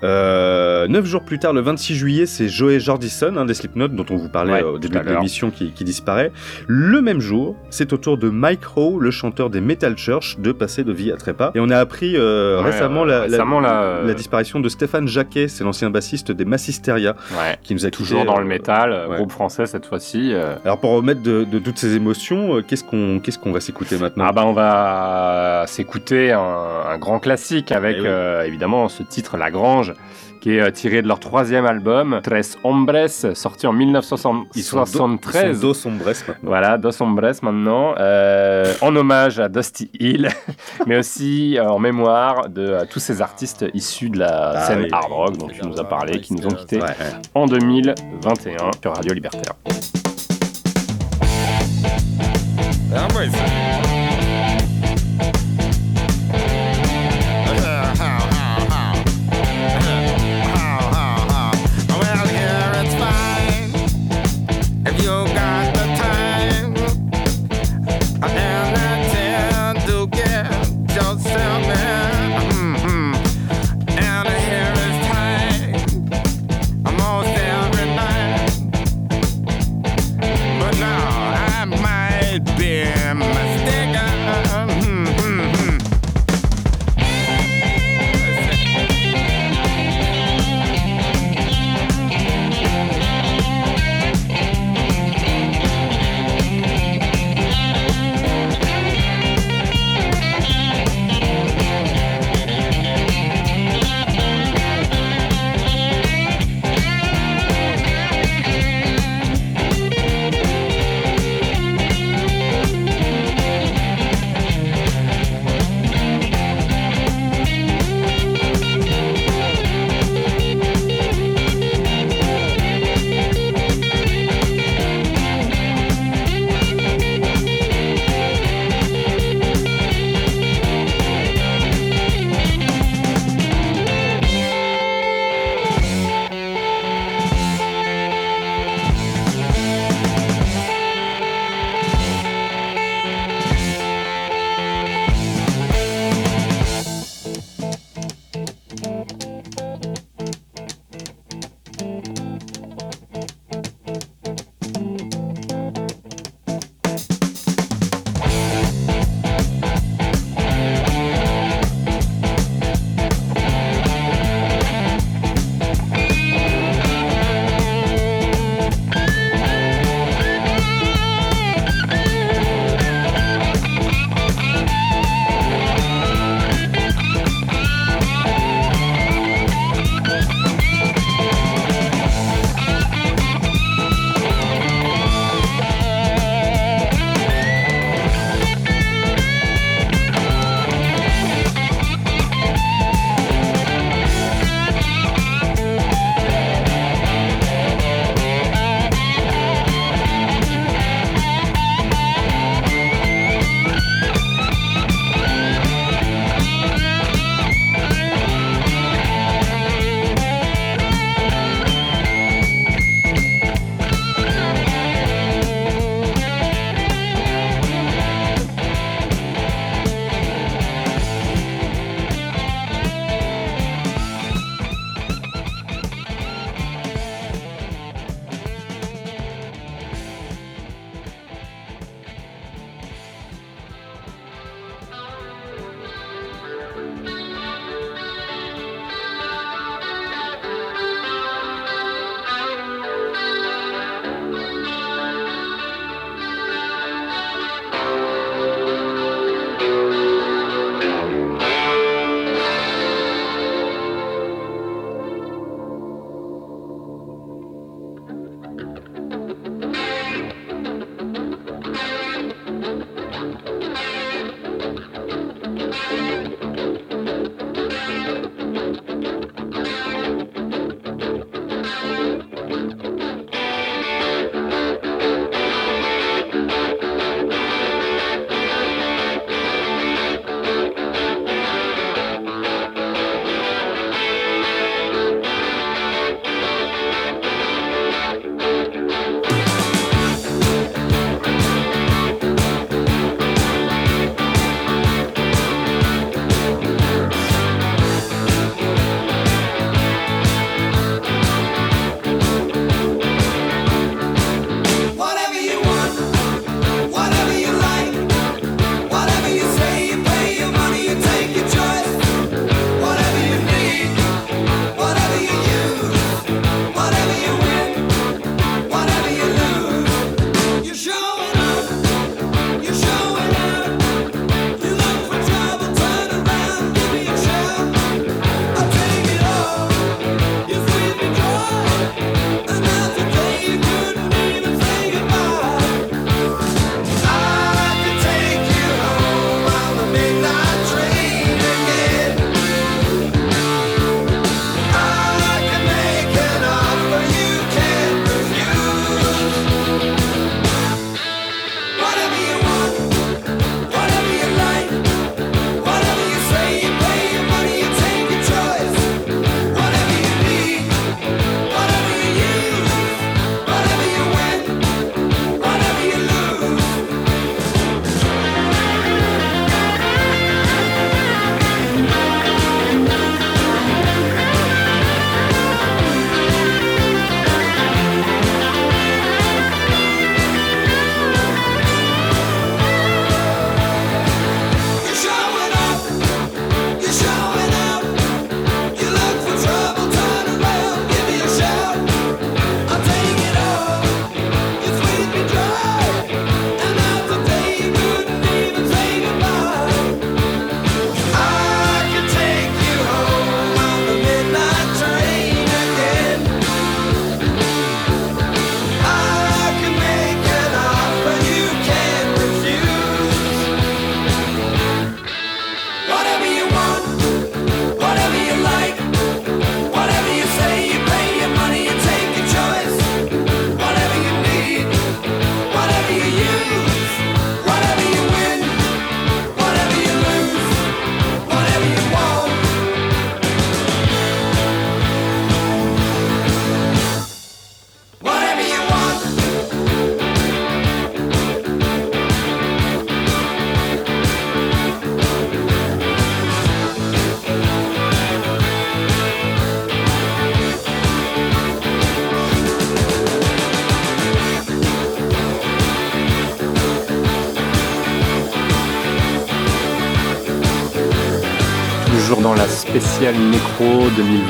Euh, neuf jours plus tard, le 26 juillet, c'est Joey Jordison, un des Slipknot dont on vous parlait
Ouais,
euh, au début de l'émission, qui, qui disparaît. Le même jour, c'est au tour de Mike Rowe, le chanteur des Metal Church, de passer de vie à trépas. Et on a appris euh,
Ouais,
récemment,
euh, euh,
la disparition de Stéphane Jacquet, c'est l'ancien bassiste des Massisteria,
Ouais.
qui nous a
Toujours dans le métal, euh,
ouais.
groupe français cette fois-ci. euh.
Alors pour remettre de, de toutes ces émotions, euh, qu'est-ce qu'on qu'est-ce qu'on va s'écouter maintenant?
Ah bah on va s'écouter un, un grand classique avec
Eh oui.
évidemment ce titre La Grange qui est euh, tiré de leur troisième album Tres Hombres sorti en
Ils sont do-
1973.
ils sont Dos Hombres maintenant.
Voilà, Dos Hombres maintenant, euh, en hommage à Dusty Hill, mais aussi euh, en mémoire de euh, tous ces artistes issus de la
Ah
scène
oui.
hard rock dont tu nous as parlé, qui nous ont quittés
Ouais, ouais.
en 2021 sur Radio Libertaire.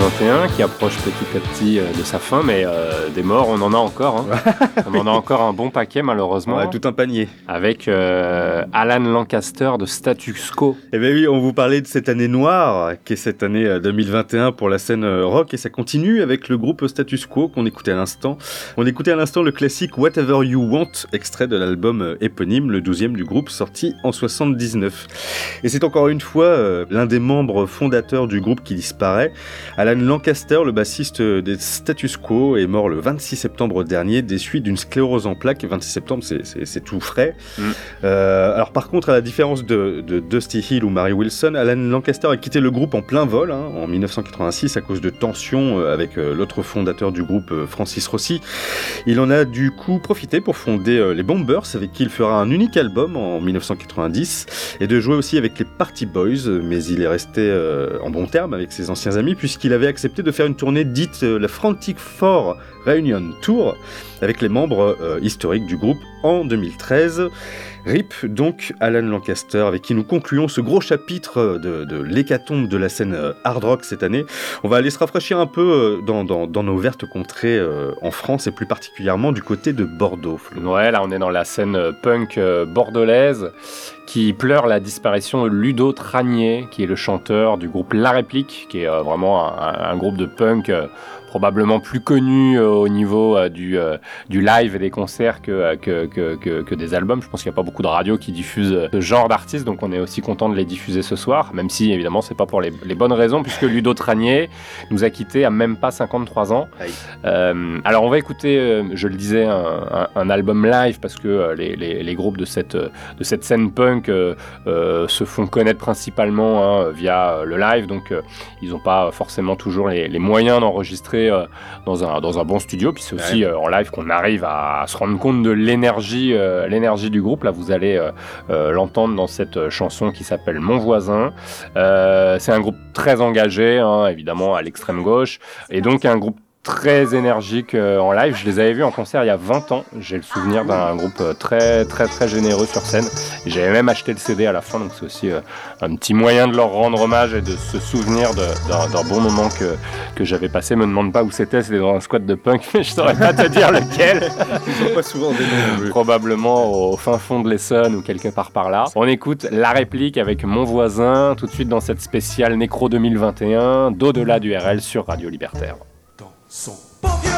Nécro 2021 qui approche petit à petit euh, de sa fin, mais euh, des morts, on en a encore. hein. on en a encore un bon paquet malheureusement.
Ouais, tout un panier.
Avec euh, Alan Lancaster de Status Quo.
Eh bien oui, on vous parlait de cette année noire, qui est cette année euh, 2021 pour la scène rock, et ça continue avec le groupe Status Quo qu'on écoutait à l'instant. On écoutait à l'instant le classique Whatever You Want, extrait de l'album éponyme, le 12e du groupe, sorti en 79. Et c'est encore une fois l'un des membres fondateurs du groupe qui disparaît. Alan Lancaster, le bassiste des Status Quo, est mort le 26 septembre dernier des suites d'une sclérose en plaques. 26 septembre, c'est- tout frais. Euh, alors par contre, à la différence de, de Dusty Hill ou Mary Wilson, Alan Lancaster a quitté le groupe en plein vol hein, en 1986 à cause de tensions euh, avec euh, l'autre fondateur du groupe, Francis Rossi. Il en a du coup profité pour fonder les Bombers avec qui il fera un unique album en 1990 et de jouer aussi avec les Party Boys, mais il est resté euh, en bon terme avec ses anciens amis puisqu'il avait accepté de faire une tournée dite euh, la Frantic Four Reunion Tour avec les membres euh, historiques du groupe en 2013. RIP donc Alan Lancaster avec qui nous concluons ce gros chapitre de, l'hécatombe de la scène euh, hard rock cette année. On va aller se rafraîchir un peu euh, dans, nos vertes contrées euh, en France et plus particulièrement du côté de Bordeaux.
Ouais, là on est dans la scène punk bordelaise qui pleure la disparition de Ludo Tranier, qui est le chanteur du groupe La Réplique, qui est vraiment un, groupe de punk probablement plus connu euh, au niveau euh, du, euh, du live et des concerts que, que, que, que- que des albums. Je pense qu'il n'y a pas beaucoup de radios qui diffusent ce genre d'artistes, donc on est aussi content de les diffuser ce soir, même si évidemment c'est pas pour les, les bonnes raisons, puisque Ludo Tranier nous a quittés à même pas 53 ans. Euh, alors on va écouter, je le disais, un, album live parce que les, les- les groupes de cette, de cette scène punk euh, euh, se font connaître principalement hein, via le live, donc ils n'ont pas forcément toujours les moyens d'enregistrer euh, dans, un, dans un bon studio. Puis c'est aussi
Ouais.
euh, en live qu'on arrive à, se rendre compte de l'énergie euh, l'énergie du groupe. Là vous allez l'entendre dans cette chanson qui s'appelle Mon voisin. C'est un groupe très engagé, hein, évidemment à l'extrême gauche, et donc un groupe très énergique euh, en live. Je les avais vus en concert il y a 20 ans. J'ai le souvenir d'un groupe euh, très très très généreux sur scène. J'avais même acheté le CD à la fin, donc c'est aussi euh, un petit moyen de leur rendre hommage et de se souvenir de- d'un bon moment que, que j'avais passé. Me demande pas où c'était, c'était dans un squat de punk, mais je saurais pas te dire lequel.
Ils pas souvent des.
Probablement au fin fond de l'Essonne ou quelque part par là. On écoute la réplique avec mon voisin tout de suite dans cette spéciale Nécro 2021 d'au-delà du RL sur Radio Libertaire.
Son bon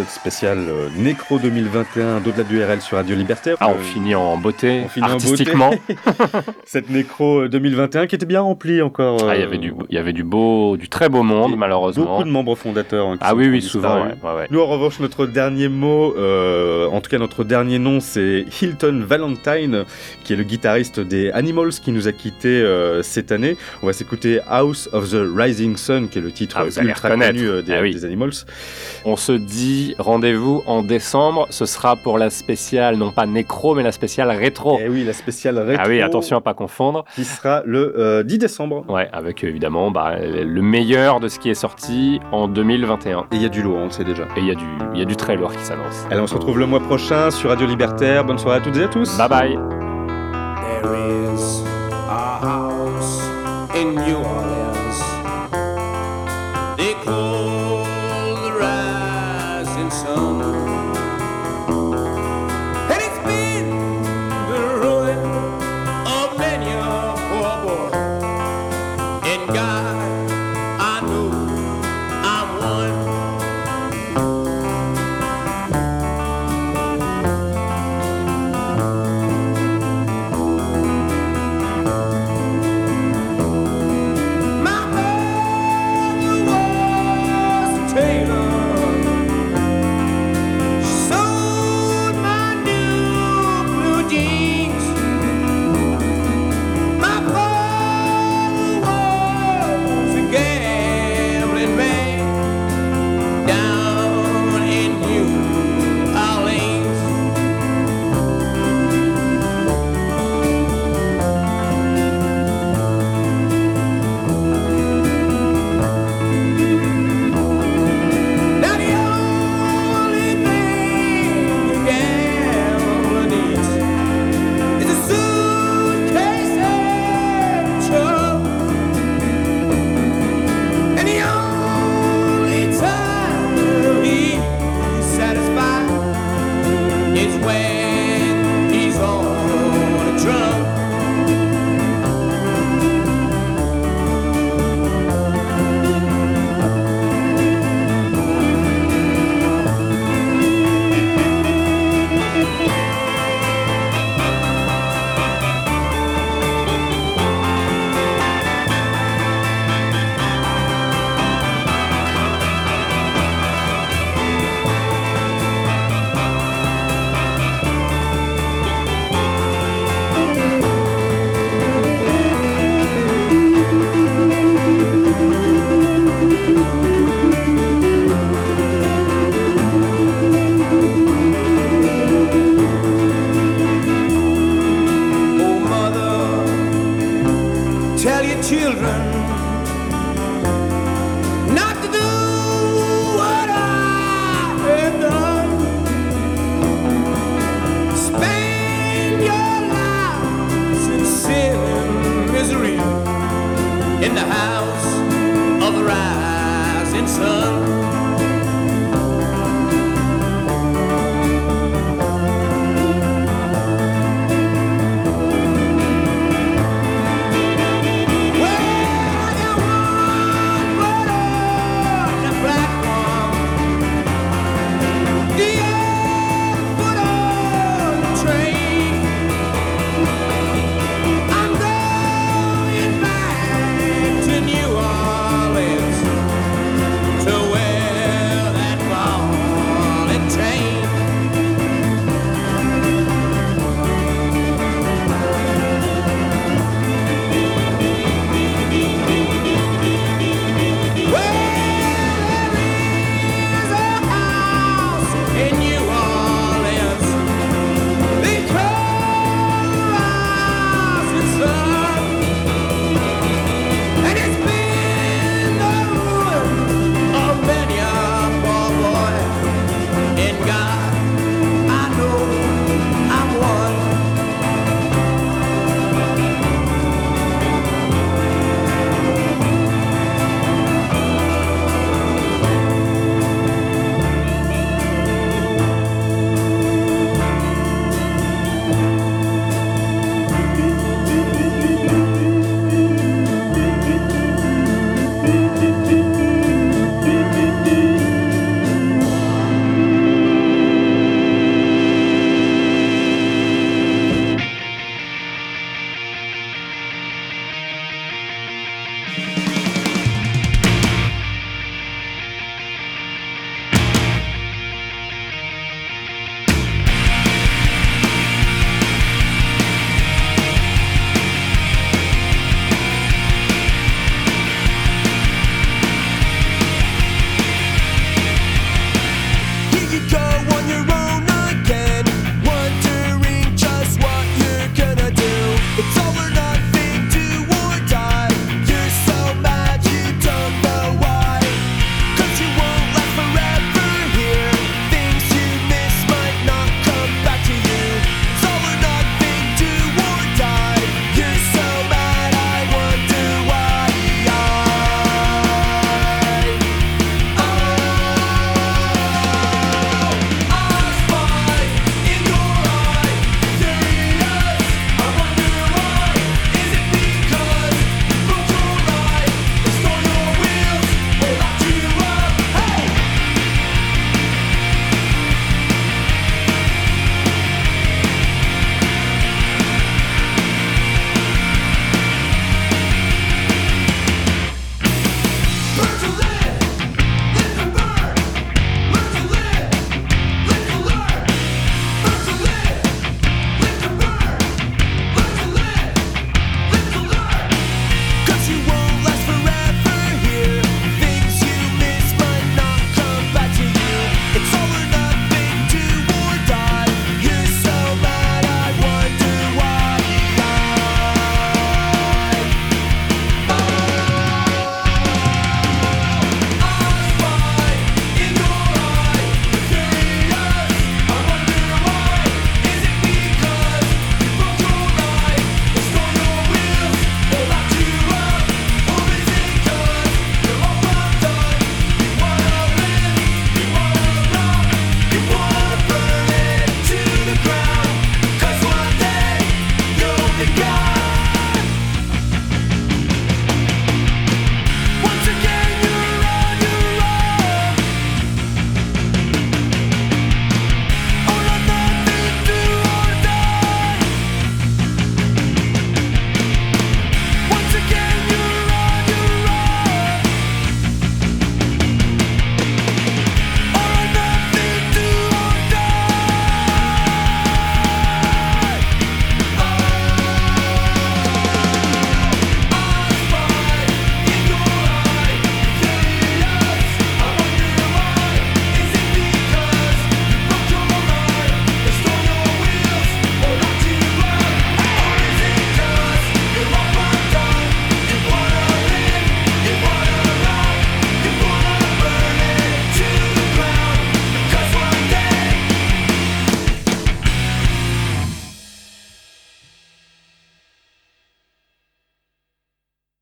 cette spéciale euh, Nécro 2021 d'au-delà du RL sur Radio Libertaire.
Ah, on
Euh,
finit en beauté,
on finit en
artistiquement.
beauté. cette Nécro euh, 2021 qui était bien remplie encore.
Ah, il y
euh,
avait du, il y avait du beau, du très beau monde, malheureusement.
Beaucoup de membres fondateurs. hein, qui
Ah oui, oui, souvent, ouais, ouais, ouais.
Nous, en revanche, notre dernier mot, euh, en tout cas notre dernier nom, c'est Hilton Valentine, qui est le guitariste des Animals, qui nous a quittés euh, cette année. On va s'écouter House of the Rising Sun, qui est le titre
Ah,
ultra connu euh, des,
Ah oui.
des Animals.
On se dit rendez-vous en décembre. Ce sera pour la spéciale, non pas nécro, mais la spéciale rétro.
Eh oui, la spéciale rétro.
Ah oui, attention à pas confondre.
Qui sera le euh, 10 décembre.
Ouais, avec évidemment bah, le meilleur de ce qui est sorti en 2021.
Et il y a du lourd, on le sait déjà.
Et il y a du, il y a du très lourd qui s'annonce.
Allez, on se retrouve le mois prochain sur Radio Libertaire. Bonne soirée à toutes et à tous.
Bye bye.
There is a house in New Orleans. They call